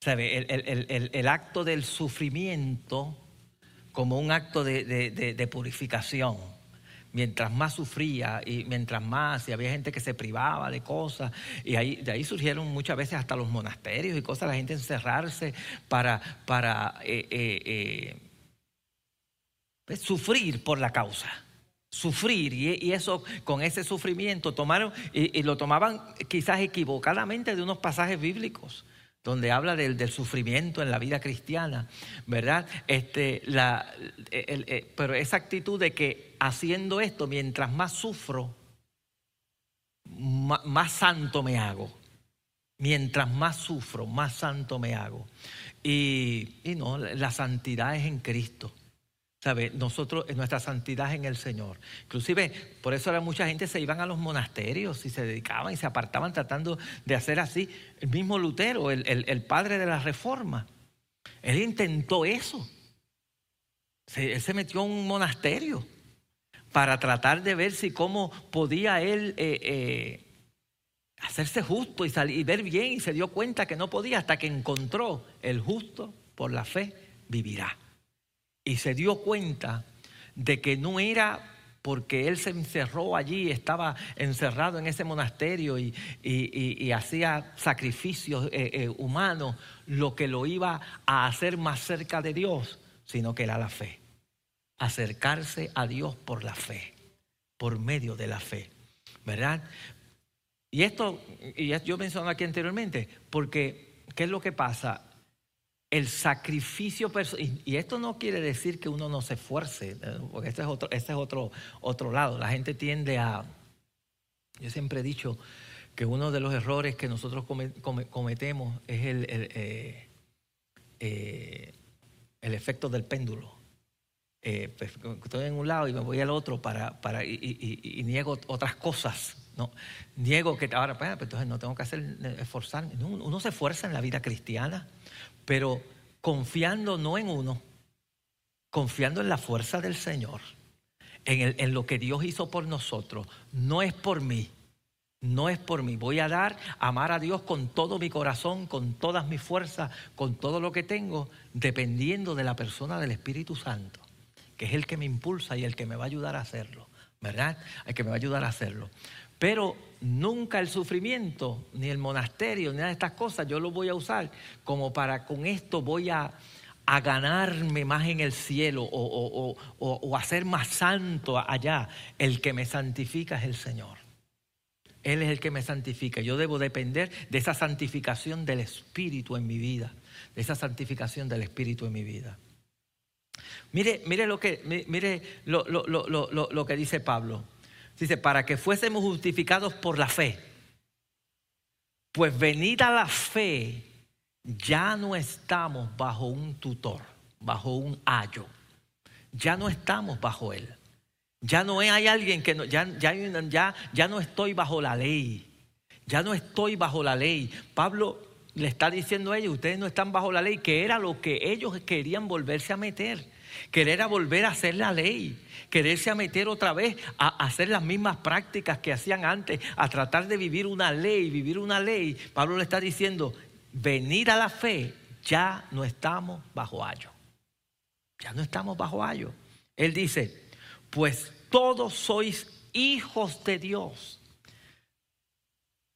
S1: ¿Sabe? El, acto del sufrimiento como un acto de purificación mientras más sufría y mientras más, y había gente que se privaba de cosas, y ahí, de ahí surgieron muchas veces hasta los monasterios y cosas, la gente encerrarse para, para eh, eh, eh, sufrir por la causa. Sufrir, y, eso con ese sufrimiento tomaron, y lo tomaban quizás equivocadamente de unos pasajes bíblicos donde habla del, sufrimiento en la vida cristiana, ¿verdad? Este, la, pero esa actitud de que haciendo esto, mientras más sufro, más, santo me hago. Mientras más sufro, más santo me hago. Y, y no, la santidad es en Cristo. ¿Sabe? Nosotros, nuestra santidad en el Señor. Inclusive, por eso ahora mucha gente se iban a los monasterios y se dedicaban y se apartaban tratando de hacer así. El mismo Lutero, el, padre de la reforma, él intentó eso. él se metió en un monasterio para tratar de ver si cómo podía él eh, eh, hacerse justo y, salir, y ver bien y se dio cuenta que no podía hasta que encontró el justo por la fe vivirá y se dio cuenta de que no era porque él se encerró allí, estaba encerrado en ese monasterio y, hacía sacrificios eh, eh, humanos, lo que lo iba a hacer más cerca de Dios, sino que era la fe. Acercarse a Dios por la fe, por medio de la fe, ¿verdad? Y esto, y yo mencioné aquí anteriormente, porque ¿qué es lo que pasa? El sacrificio personal, y esto no quiere decir que uno no se esfuerce, eh, porque este es otro, este es otro, otro lado. La gente tiende a, yo siempre he dicho que uno de los errores que nosotros cometemos es el, el, eh, eh, efecto del péndulo. Pues, estoy en un lado y me voy al otro para, para y, niego otras cosas. No, niego que ahora, pues, pues, entonces no tengo que hacer esforzarme. uno se esfuerza en la vida cristiana pero confiando no en uno, confiando en la fuerza del Señor, en, lo que Dios hizo por nosotros. No es por mí, no es por mí. Voy a dar, amar a Dios con todo mi corazón, con todas mis fuerzas, con todo lo que tengo, dependiendo de la persona del Espíritu Santo, que es el que me impulsa y el que me va a ayudar a hacerlo, ¿verdad? El que me va a ayudar a hacerlo. Pero nunca el sufrimiento, ni el monasterio, ni nada de estas cosas, yo lo voy a usar como para con esto voy a, ganarme más en el cielo o, o, a ser más santo allá. El que me santifica es el Señor. Él es el que me santifica. Yo debo depender de esa santificación del Espíritu en mi vida. De esa santificación del Espíritu en mi vida. Mire, mire lo que, mire lo, lo que dice Pablo. Dice, para que fuésemos justificados por la fe. Pues venida la fe, ya no estamos bajo un tutor, bajo un ayo. Ya no estamos bajo él. Ya no hay alguien que no, ya, ya, ya, ya no estoy bajo la ley. Ya no estoy bajo la ley. Pablo le está diciendo a ellos, ustedes no están bajo la ley, que era lo que ellos querían volverse a meter. Querer a volver a hacer la ley, quererse a meter otra vez a hacer las mismas prácticas que hacían antes, a tratar de vivir una ley, vivir una ley. Pablo le está diciendo, venir a la fe, ya no estamos bajo ayo. Ya no estamos bajo ayo. Él dice, pues todos sois hijos de Dios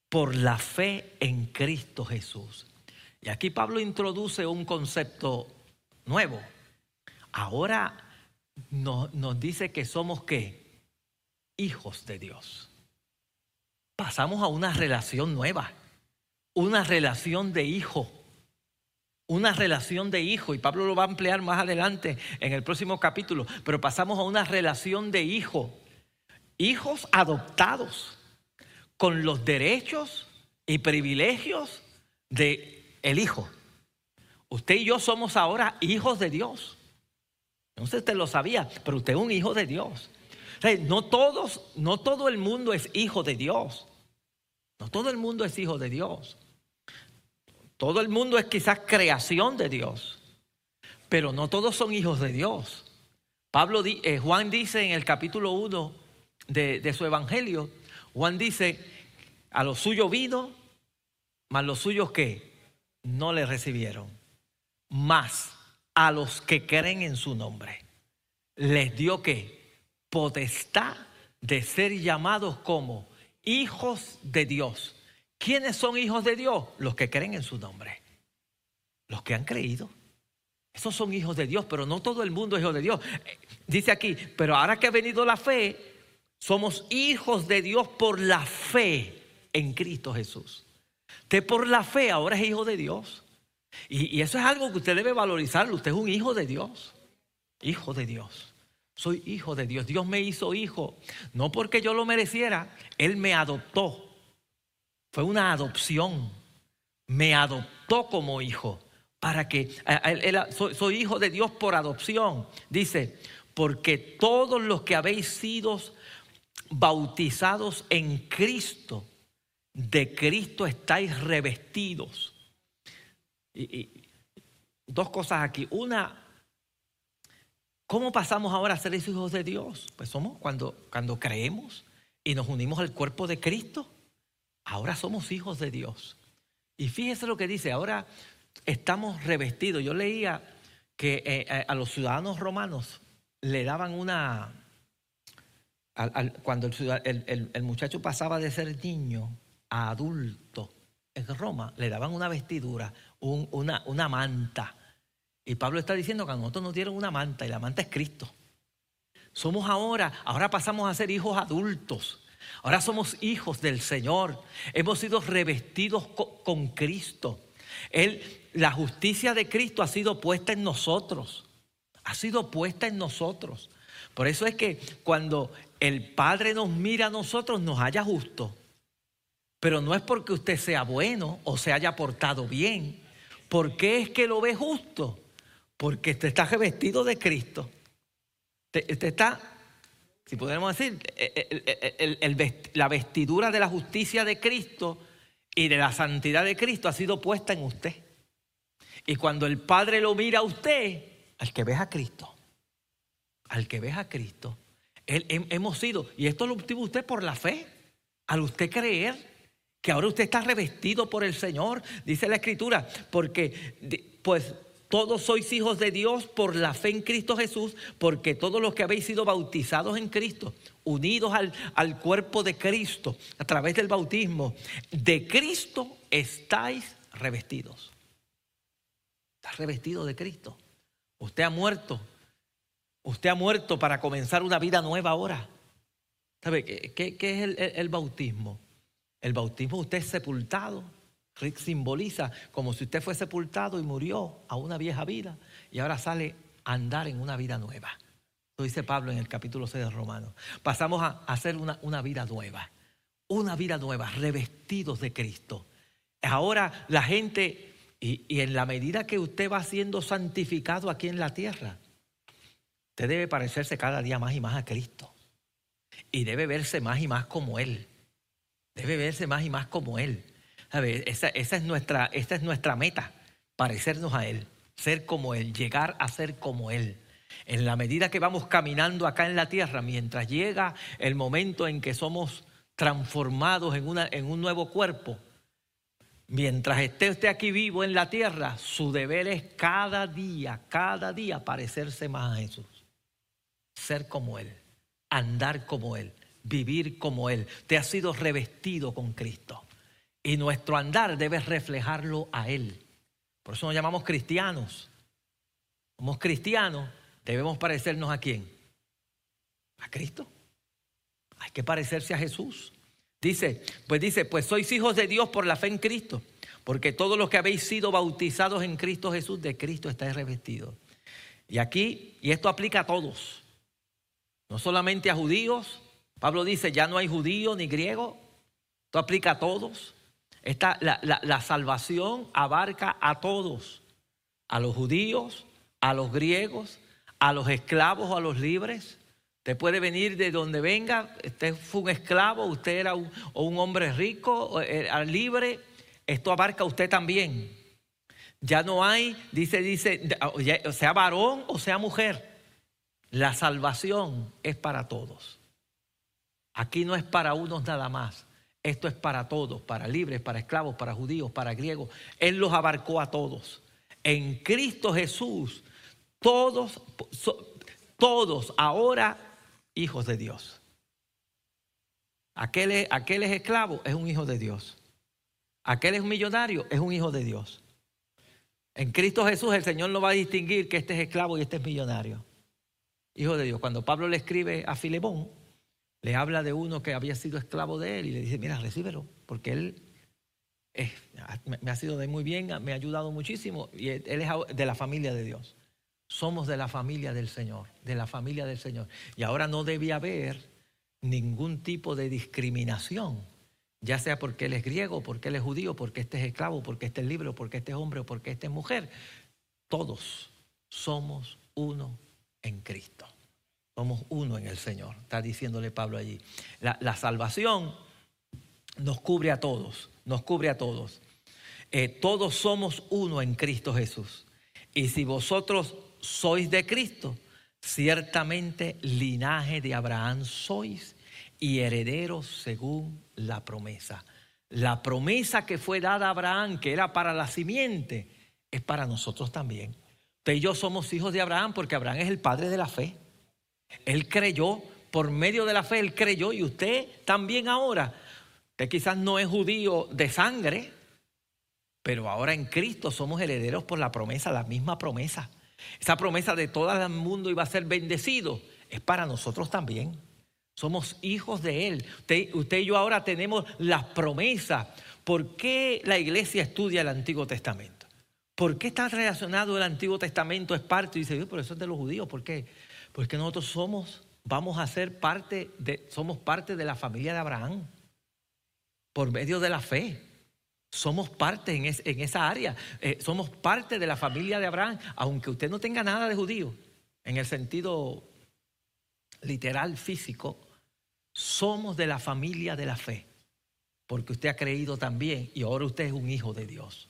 S1: por la fe en Cristo Jesús. Y aquí Pablo introduce un concepto nuevo. Ahora nos, dice que somos qué? Hijos de Dios. Pasamos a una relación nueva una relación de hijo. Una relación de hijo, y Pablo lo va a emplear más adelante en el próximo capítulo, pero pasamos a una relación de hijo. Hijos adoptados con los derechos y privilegios de el hijo. Usted y yo somos ahora hijos de Dios. Si usted lo sabía, pero usted es un hijo de Dios. no todos, no todo el mundo es hijo de Dios. No todo el mundo es hijo de Dios. Todo el mundo es quizás creación de Dios, pero no todos son hijos de Dios. Pablo, eh, Juan dice en el capítulo 1 de, de, su evangelio, Juan dice, a los suyos vino, mas los suyos que no le recibieron, más a los que creen en su nombre, les dio que potestad de ser llamados como hijos de Dios. ¿Quiénes son hijos de Dios? Los que creen en su nombre. Los que han creído. Esos son hijos de Dios, pero no todo el mundo es hijo de Dios. Eh, dice aquí, pero ahora que ha venido la fe, somos hijos de Dios por la fe en Cristo Jesús. Usted por la fe ahora es hijo de Dios. Y, eso es algo que usted debe valorizar. Usted es un hijo de Dios. Hijo de Dios. Soy hijo de Dios. Dios me hizo hijo. No porque yo lo mereciera. Él me adoptó. Fue una adopción. Me adoptó como hijo. Para que soy, hijo de Dios por adopción. Dice, porque todos los que habéis sido bautizados en Cristo, de Cristo estáis revestidos. Y, dos cosas aquí. Una, ¿cómo pasamos ahora a ser hijos de Dios? Pues somos cuando, cuando creemos y nos unimos al cuerpo de Cristo. Ahora somos hijos de Dios. Y fíjese lo que dice, ahora estamos revestidos. Yo leía que eh, eh, a los ciudadanos romanos le daban una... cuando el, muchacho pasaba de ser niño a adulto en Roma, le daban una vestidura, una, manta. Y Pablo está diciendo que a nosotros nos dieron una manta y la manta es Cristo. Somos ahora, ahora pasamos a ser hijos adultos. Ahora somos hijos del Señor. Hemos sido revestidos con Cristo. Él, la justicia de Cristo ha sido puesta en nosotros. Ha sido puesta en nosotros. Por eso es que cuando el Padre nos mira a nosotros, nos haya justo. Pero no es porque usted sea bueno o se haya portado bien. ¿Por qué es que lo ve justo? Porque usted está revestido de Cristo. Usted está si podemos decir, eh, eh, la vestidura de la justicia de Cristo y de la santidad de Cristo ha sido puesta en usted. Y cuando el Padre lo mira a usted, al que ve a Cristo, al que ve a Cristo, hemos sido, y esto lo obtuvo usted por la fe, al usted creer que ahora usted está revestido por el Señor, dice la Escritura, porque pues todos sois hijos de Dios por la fe en Cristo Jesús, porque todos los que habéis sido bautizados en Cristo, unidos al, al, cuerpo de Cristo a través del bautismo, de Cristo estáis revestidos. Está revestido de Cristo. Usted ha muerto. Usted ha muerto para comenzar una vida nueva ahora. ¿Sabe qué, qué, es el, el bautismo? El bautismo usted es sepultado simboliza como si usted fue sepultado y murió a una vieja vida y ahora sale a andar en una vida nueva. Lo dice Pablo en el capítulo 6 de Romanos. Pasamos a hacer una, una vida nueva, una vida nueva, revestidos de Cristo. Ahora la gente, Y, y en la medida que usted va siendo santificado aquí en la tierra, usted debe parecerse cada día más y más a Cristo. Y debe verse más y más como Él. Debe verse más y más como Él. Esa, esa, es nuestra, meta, parecernos a Él, ser como Él, llegar a ser como Él. En la medida que vamos caminando acá en la tierra, mientras llega el momento en que somos transformados en, en un nuevo cuerpo, mientras esté usted aquí vivo en la tierra, su deber es cada día, cada día parecerse más a Jesús, ser como Él, andar como Él, vivir como Él. Te ha sido revestido con Cristo. Y nuestro andar debe reflejarlo a Él. Por eso nos llamamos cristianos. Somos cristianos, debemos parecernos a quién? A Cristo. Hay que parecerse a Jesús. Dice, pues dice, pues sois hijos de Dios por la fe en Cristo, porque todos los que habéis sido bautizados en Cristo Jesús, de Cristo estáis revestidos. Y aquí, y esto aplica a todos, no solamente a judíos, Pablo dice, ya no hay judío ni griego, esto aplica a todos. Esta, la, la salvación abarca a todos, a los judíos, a los griegos, a los esclavos o a los libres. Usted puede venir de donde venga, usted fue un esclavo, usted era un, o un hombre rico, era libre, esto abarca a usted también. Ya no hay, dice, dice, sea varón o sea mujer, la salvación es para todos. Aquí no es para unos nada más, esto es para todos, para libres, para esclavos, para judíos, para griegos. Él los abarcó a todos. En Cristo Jesús, todos, todos ahora hijos de Dios. Aquel es, es esclavo, es un hijo de Dios. Aquel es un millonario, es un hijo de Dios. En Cristo Jesús el Señor no va a distinguir que este es esclavo y este es millonario. Hijo de Dios. Cuando Pablo le escribe a Filemón, le habla de uno que había sido esclavo de él y le dice, mira, recíbelo, porque él me ha sido de muy bien, me ha ayudado muchísimo y él es de la familia de Dios. Somos de la familia del Señor, de la familia del Señor. Y ahora no debía haber ningún tipo de discriminación, ya sea porque él es griego, porque él es judío, porque este es esclavo, porque este es libre, porque este es hombre o porque este es mujer. Todos somos uno en Cristo. Somos uno en el Señor, está diciéndole Pablo allí. La, salvación nos cubre a todos, nos cubre a todos. Eh, todos somos uno en Cristo Jesús. Y si vosotros sois de Cristo, ciertamente linaje de Abraham sois y herederos según la promesa. La promesa que fue dada a Abraham, que era para la simiente, es para nosotros también. Usted y yo somos hijos de Abraham porque Abraham es el padre de la fe. Él creyó, por medio de la fe, él creyó y usted también ahora. Usted quizás no es judío de sangre, pero ahora en Cristo somos herederos por la promesa, la misma promesa. Esa promesa de todo el mundo iba a ser bendecido es para nosotros también. Somos hijos de Él. Usted, y yo ahora tenemos las promesas. ¿Por qué la iglesia estudia el Antiguo Testamento? ¿Por qué está relacionado el Antiguo Testamento? Es parte, y dice, por eso es de los judíos. ¿Por qué? Porque nosotros somos, vamos a ser parte de, somos parte de la familia de Abraham. Por medio de la fe. Somos parte en, esa área. Eh, somos parte de la familia de Abraham, aunque usted no tenga nada de judío, en el sentido literal, físico, somos de la familia de la fe, porque usted ha creído también y ahora usted es un hijo de Dios.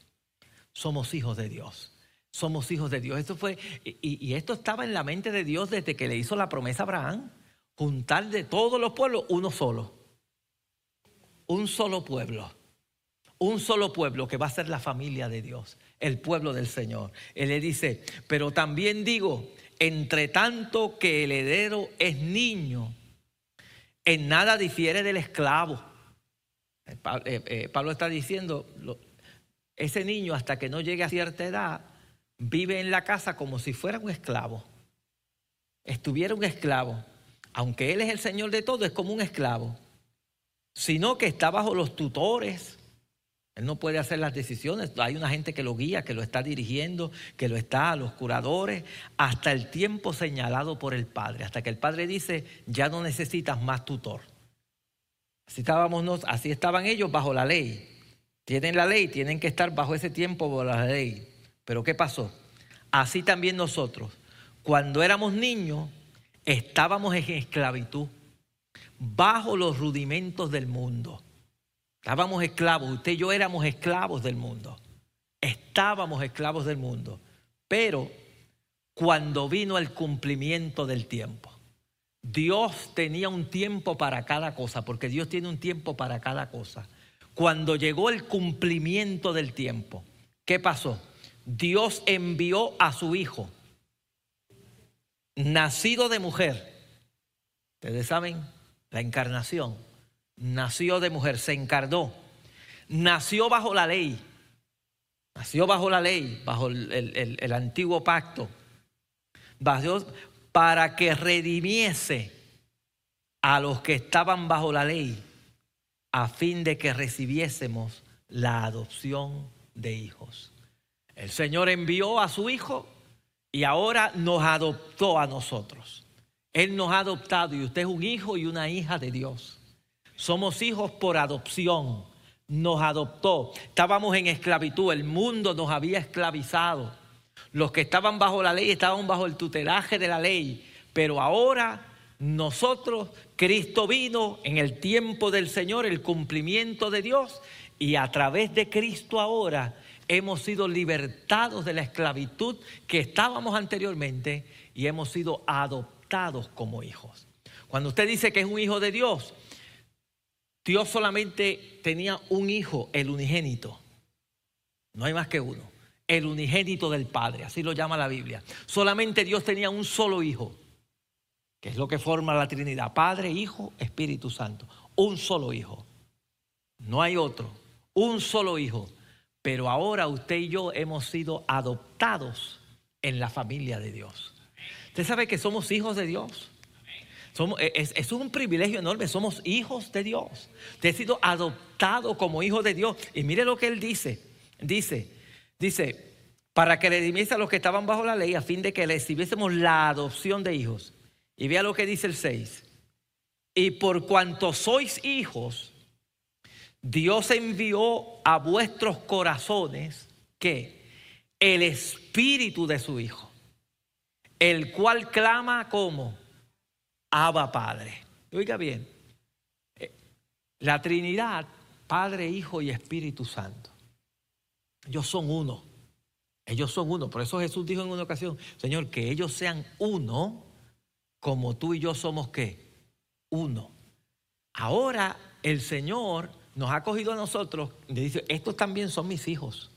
S1: Somos hijos de Dios. Somos hijos de Dios. Esto fue, y, y esto estaba en la mente de Dios desde que le hizo la promesa a Abraham, juntar de todos los pueblos uno solo. Un solo pueblo un solo pueblo que va a ser la familia de Dios, el pueblo del Señor. Él le dice, pero también digo, entre tanto que el heredero es niño, en nada difiere del esclavo. Eh, eh, eh, Pablo está diciendo, ese niño hasta que no llegue a cierta edad, vive en la casa como si fuera un esclavo. Estuviera un esclavo. Aunque él es el Señor de todo, es como un esclavo. Sino que está bajo los tutores, él no puede hacer las decisiones. Hay una gente que lo guía, que lo está dirigiendo, que lo está, los curadores, hasta el tiempo señalado por el Padre. Hasta que el Padre dice, ya no necesitas más tutor. Así, estábamos, así estaban ellos bajo la ley. Tienen la ley, tienen que estar bajo ese tiempo bajo la ley. Pero ¿qué pasó? Así también nosotros, cuando éramos niños, estábamos en esclavitud, bajo los rudimentos del mundo. Estábamos esclavos, usted y yo éramos esclavos del mundo. Estábamos esclavos del mundo. Pero cuando vino el cumplimiento del tiempo, Dios tenía un tiempo para cada cosa, porque Dios tiene un tiempo para cada cosa. Cuando llegó el cumplimiento del tiempo, ¿qué pasó? Dios envió a su Hijo, nacido de mujer. Ustedes saben, la encarnación. Nació de mujer, se encarnó. Nació bajo la ley. Nació bajo la ley, bajo el, antiguo pacto. para que redimiese a los que estaban bajo la ley, a fin de que recibiésemos la adopción de hijos. El Señor envió a su Hijo y ahora nos adoptó a nosotros. Él nos ha adoptado y usted es un hijo y una hija de Dios. Somos hijos por adopción. Nos adoptó. Estábamos en esclavitud. El mundo nos había esclavizado. Los que estaban bajo la ley estaban bajo el tutelaje de la ley. Pero ahora nosotros, Cristo vino en el tiempo del Señor, el cumplimiento de Dios. Y a través de Cristo ahora hemos sido libertados de la esclavitud que estábamos anteriormente y hemos sido adoptados como hijos. Cuando usted dice que es un hijo de Dios, Dios solamente tenía un hijo, el unigénito. No hay más que uno. El unigénito del Padre, así lo llama la Biblia. Solamente Dios tenía un solo hijo, que es lo que forma la Trinidad. Padre, Hijo, Espíritu Santo. Un solo hijo. No hay otro. Un solo hijo pero ahora usted y yo hemos sido adoptados en la familia de Dios. Usted sabe que somos hijos de Dios. Somos, e, es, un privilegio enorme, somos hijos de Dios. Usted ha sido adoptado como hijo de Dios. Y mire lo que él dice. Dice, dice, para que le redimiese a los que estaban bajo la ley, a fin de que recibiésemos la adopción de hijos. Y vea lo que dice el 6. Y por cuanto sois hijos, Dios envió a vuestros corazones que el espíritu de su Hijo, el cual clama como Abba Padre. Oiga bien, eh, la Trinidad, Padre, Hijo y Espíritu Santo, ellos son uno. Ellos son uno. Por eso Jesús dijo en una ocasión, Señor, que ellos sean uno como tú y yo somos qué? Uno. Ahora el Señor nos ha cogido a nosotros y dice, estos también son mis hijos,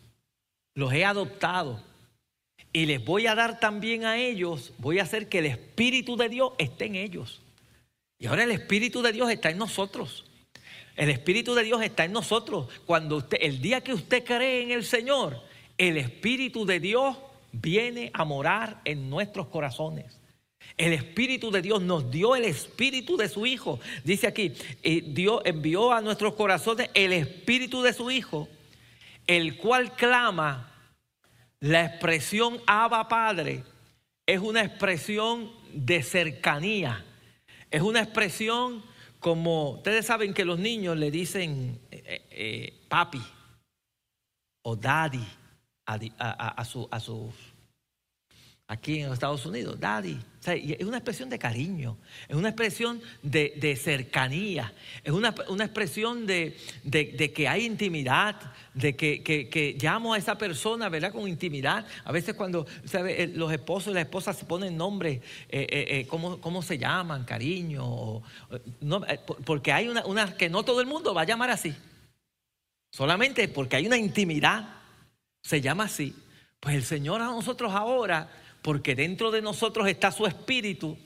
S1: los he adoptado y les voy a dar también a ellos, voy a hacer que el Espíritu de Dios esté en ellos. Y ahora el Espíritu de Dios está en nosotros. El Espíritu de Dios está en nosotros. Cuando usted, el día que usted cree en el Señor, el Espíritu de Dios viene a morar en nuestros corazones. El Espíritu de Dios nos dio el Espíritu de su Hijo. Dice aquí, eh, Dios envió a nuestros corazones el Espíritu de su Hijo, el cual clama la expresión Abba Padre. Es una expresión de cercanía. Es una expresión como, ustedes saben que los niños le dicen eh, eh, papi o daddy a, su, a sus aquí en Estados Unidos, daddy. Es una expresión de cariño, es una expresión de, cercanía, es una, expresión de, que hay intimidad, de que, llamo a esa persona, ¿verdad? Con intimidad. A veces cuando los esposos y las esposas se ponen nombres, eh, eh, eh, ¿cómo, se llaman? Cariño. porque hay una, una que no todo el mundo va a llamar así. Solamente porque hay una intimidad, se llama así. Pues el Señor a nosotros ahora porque dentro de nosotros está su espíritu,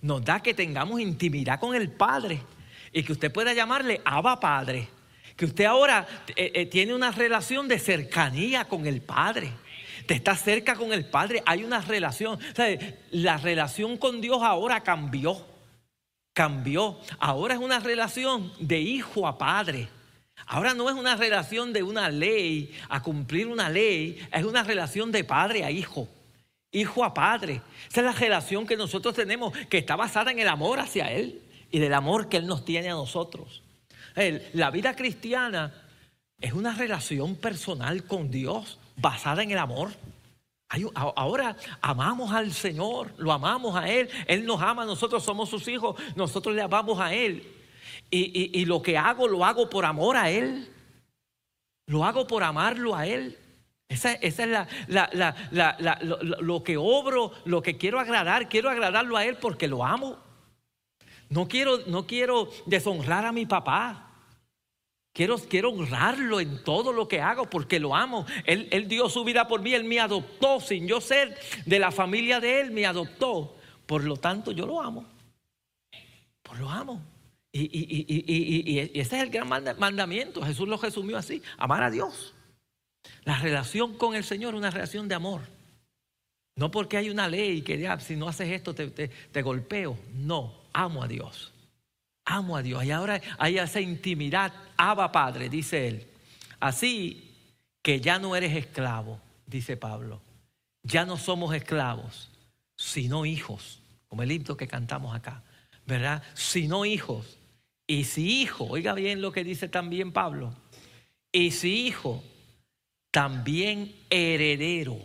S1: nos da que tengamos intimidad con el Padre y que usted pueda llamarle Abba Padre. Que usted ahora eh, eh, tiene una relación de cercanía con el Padre. Te está cerca con el Padre. Hay una relación. la relación con Dios ahora cambió. Cambió. Ahora es una relación de hijo a padre. Ahora no es una relación de una ley a cumplir una ley. Es una relación de padre a hijo hijo a padre. Esa es la relación que nosotros tenemos, que está basada en el amor hacia Él y del amor que Él nos tiene a nosotros. La vida cristiana es una relación personal con Dios basada en el amor. Ahora amamos al Señor, lo amamos a Él, Él nos ama, nosotros somos sus hijos, nosotros le amamos a Él. Y, lo que hago, lo hago por amor a Él. Lo hago por amarlo a Él. Esa, es la, lo, que obro, lo que quiero agradar, quiero agradarlo a Él porque lo amo. No quiero, no quiero deshonrar a mi papá. Quiero, quiero, honrarlo en todo lo que hago porque lo amo. Él, él, dio su vida por mí, Él me adoptó sin yo ser de la familia de Él, me adoptó. Por lo tanto, yo lo amo. Por lo amo. Y, y, ese es el gran mandamiento. Jesús lo resumió así, amar a Dios. La relación con el Señor es una relación de amor. No porque hay una ley que ah, si no haces esto te, te golpeo. No, amo a Dios. Amo a Dios. Y ahora hay esa intimidad. Abba Padre, dice él. Así que ya no eres esclavo, dice Pablo. Ya no somos esclavos, sino hijos. Como el himno que cantamos acá. ¿Verdad? Sino hijos. Y si hijo, oiga bien lo que dice también Pablo. Y si hijo, también heredero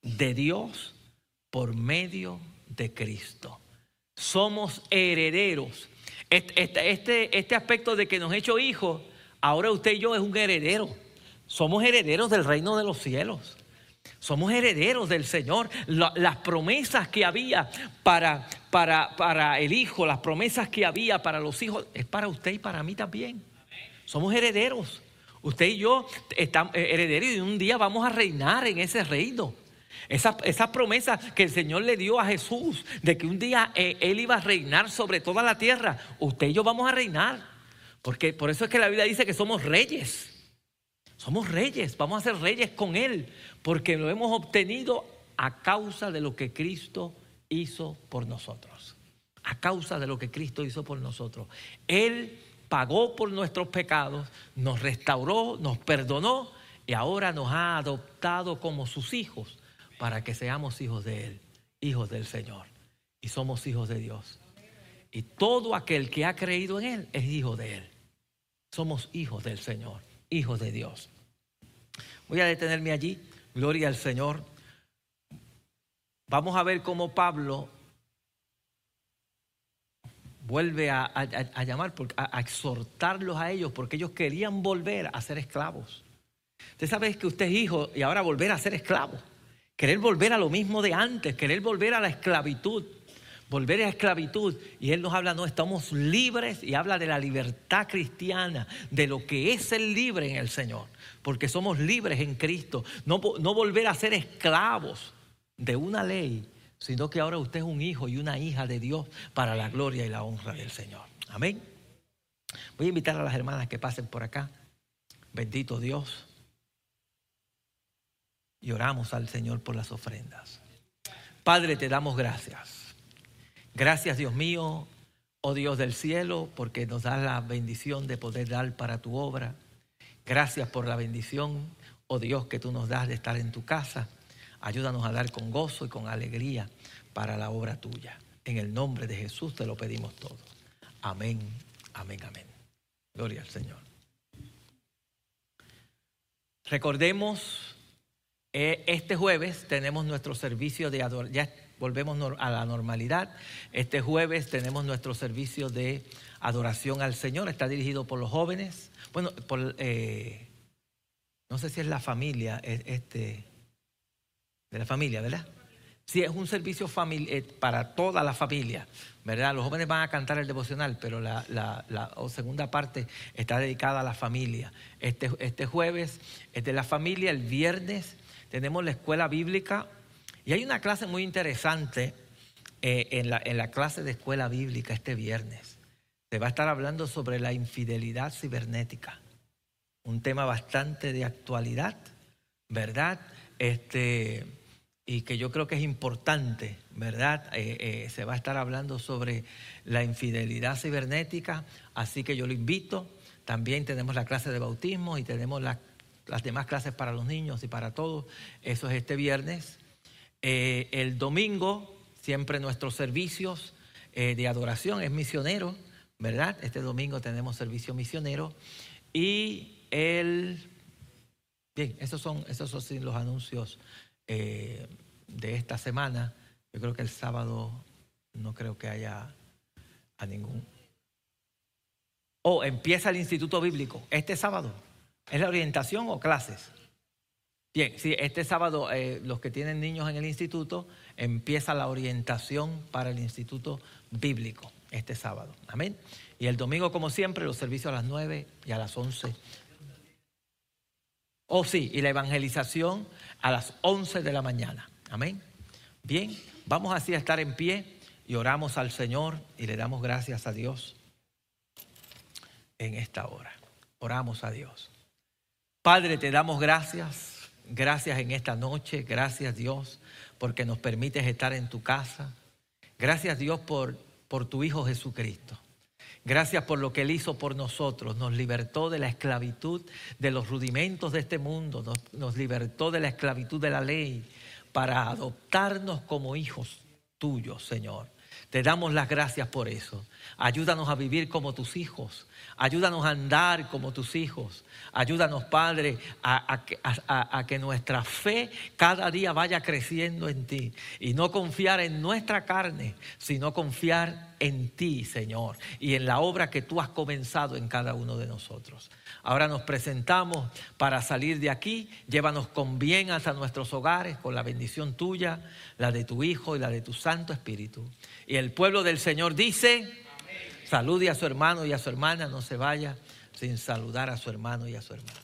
S1: de Dios por medio de Cristo. Somos herederos este, este, aspecto de que nos ha hecho hijos, ahora usted y yo es un heredero. Somos herederos del reino de los cielos. Somos herederos del Señor. las promesas que había para, para, para el Hijo, las promesas que había para los hijos, es para usted y para mí también. Somos herederos. Usted y yo estamos herederos y un día vamos a reinar en ese reino. Esa, promesa que el Señor le dio a Jesús de que un día eh, Él iba a reinar sobre toda la tierra, usted y yo vamos a reinar. Porque por eso es que la Biblia dice que somos reyes. Somos reyes, vamos a ser reyes con Él, porque lo hemos obtenido a causa de lo que Cristo hizo por nosotros. A causa de lo que Cristo hizo por nosotros. Él pagó por nuestros pecados, nos restauró, nos perdonó y ahora nos ha adoptado como sus hijos para que seamos hijos de Él, hijos del Señor. Y somos hijos de Dios. Y todo aquel que ha creído en Él es hijo de Él. Somos hijos del Señor, hijos de Dios. Voy a detenerme allí. Gloria al Señor. Vamos a ver cómo Pablo vuelve a, llamar, a, exhortarlos a ellos, porque ellos querían volver a ser esclavos. Usted sabe que usted es hijo y ahora volver a ser esclavo querer volver a lo mismo de antes, querer volver a la esclavitud, volver a la esclavitud. Y Él nos habla, no, estamos libres y habla de la libertad cristiana, de lo que es ser libre en el Señor, porque somos libres en Cristo. No, no volver a ser esclavos de una ley, sino que ahora usted es un hijo y una hija de Dios para la gloria y la honra del Señor. Amén. Voy a invitar a las hermanas que pasen por acá. Bendito Dios y oramos al Señor por las ofrendas. Padre, te damos gracias. Gracias, Dios mío, oh Dios del cielo, porque nos das la bendición de poder dar para tu obra. Gracias por la bendición, oh Dios, que tú nos das de estar en tu casa. Ayúdanos a dar con gozo y con alegría para la obra tuya. En el nombre de Jesús te lo pedimos todo. Amén, amén, amén. Gloria al Señor. Recordemos eh, este jueves tenemos nuestro servicio de adoración, ya volvemos a la normalidad. Este jueves tenemos nuestro servicio de adoración al Señor, está dirigido por los jóvenes. Bueno, por, eh, no sé si es la familia, este, de la familia, ¿verdad? Sí, es un servicio eh, para toda la familia, ¿verdad? Los jóvenes van a cantar el devocional, pero la, segunda parte está dedicada a la familia. Este, este jueves es de la familia, el viernes tenemos la escuela bíblica y hay una clase muy interesante eh, en, la, en la clase de escuela bíblica este viernes. Se va a estar hablando sobre la infidelidad cibernética, un tema bastante de actualidad, ¿verdad? Este, y que yo creo que es importante, ¿verdad? Eh, eh, se va a estar hablando sobre la infidelidad cibernética, así que yo lo invito. También tenemos la clase de bautismo y tenemos la las demás clases para los niños y para todos. Eso es este viernes. Eh, el domingo, siempre nuestros servicios de adoración es misionero, ¿verdad? Este domingo tenemos servicio misionero. Y el... Bien, esos son, esos son los anuncios eh, de esta semana. Yo creo que el sábado no creo que haya a ningún. O empieza el Instituto Bíblico este sábado. ¿Es la orientación o clases? Bien, sí, este sábado eh, los que tienen niños en el instituto empieza la orientación para el Instituto Bíblico este sábado. Amén. Y el domingo, como siempre, los servicios a las 9 y a las 11. Oh, sí, y la evangelización a las 11 de la mañana. Amén. Bien, vamos así a estar en pie y oramos al Señor y le damos gracias a Dios en esta hora. Oramos a Dios. Padre, te damos gracias Gracias en esta noche, gracias Dios porque nos permites estar en tu casa. Gracias Dios por, por tu Hijo Jesucristo. Gracias por lo que Él hizo por nosotros. Nos libertó de la esclavitud, de los rudimentos de este mundo. Nos, libertó de la esclavitud de la ley para adoptarnos como hijos tuyos, Señor. Te damos las gracias por eso. Ayúdanos a vivir como tus hijos. Ayúdanos a andar como tus hijos. Ayúdanos, Padre, a, que nuestra fe cada día vaya creciendo en ti. Y no confiar en nuestra carne, sino confiar en ti, Señor. Y en la obra que tú has comenzado en cada uno de nosotros. Ahora nos presentamos para salir de aquí. Llévanos con bien hasta nuestros hogares, con la bendición tuya, la de tu Hijo y la de tu Santo Espíritu. Y el pueblo del Señor dice... Salude a su hermano y a su hermana, no se vaya sin saludar a su hermano y a su hermana.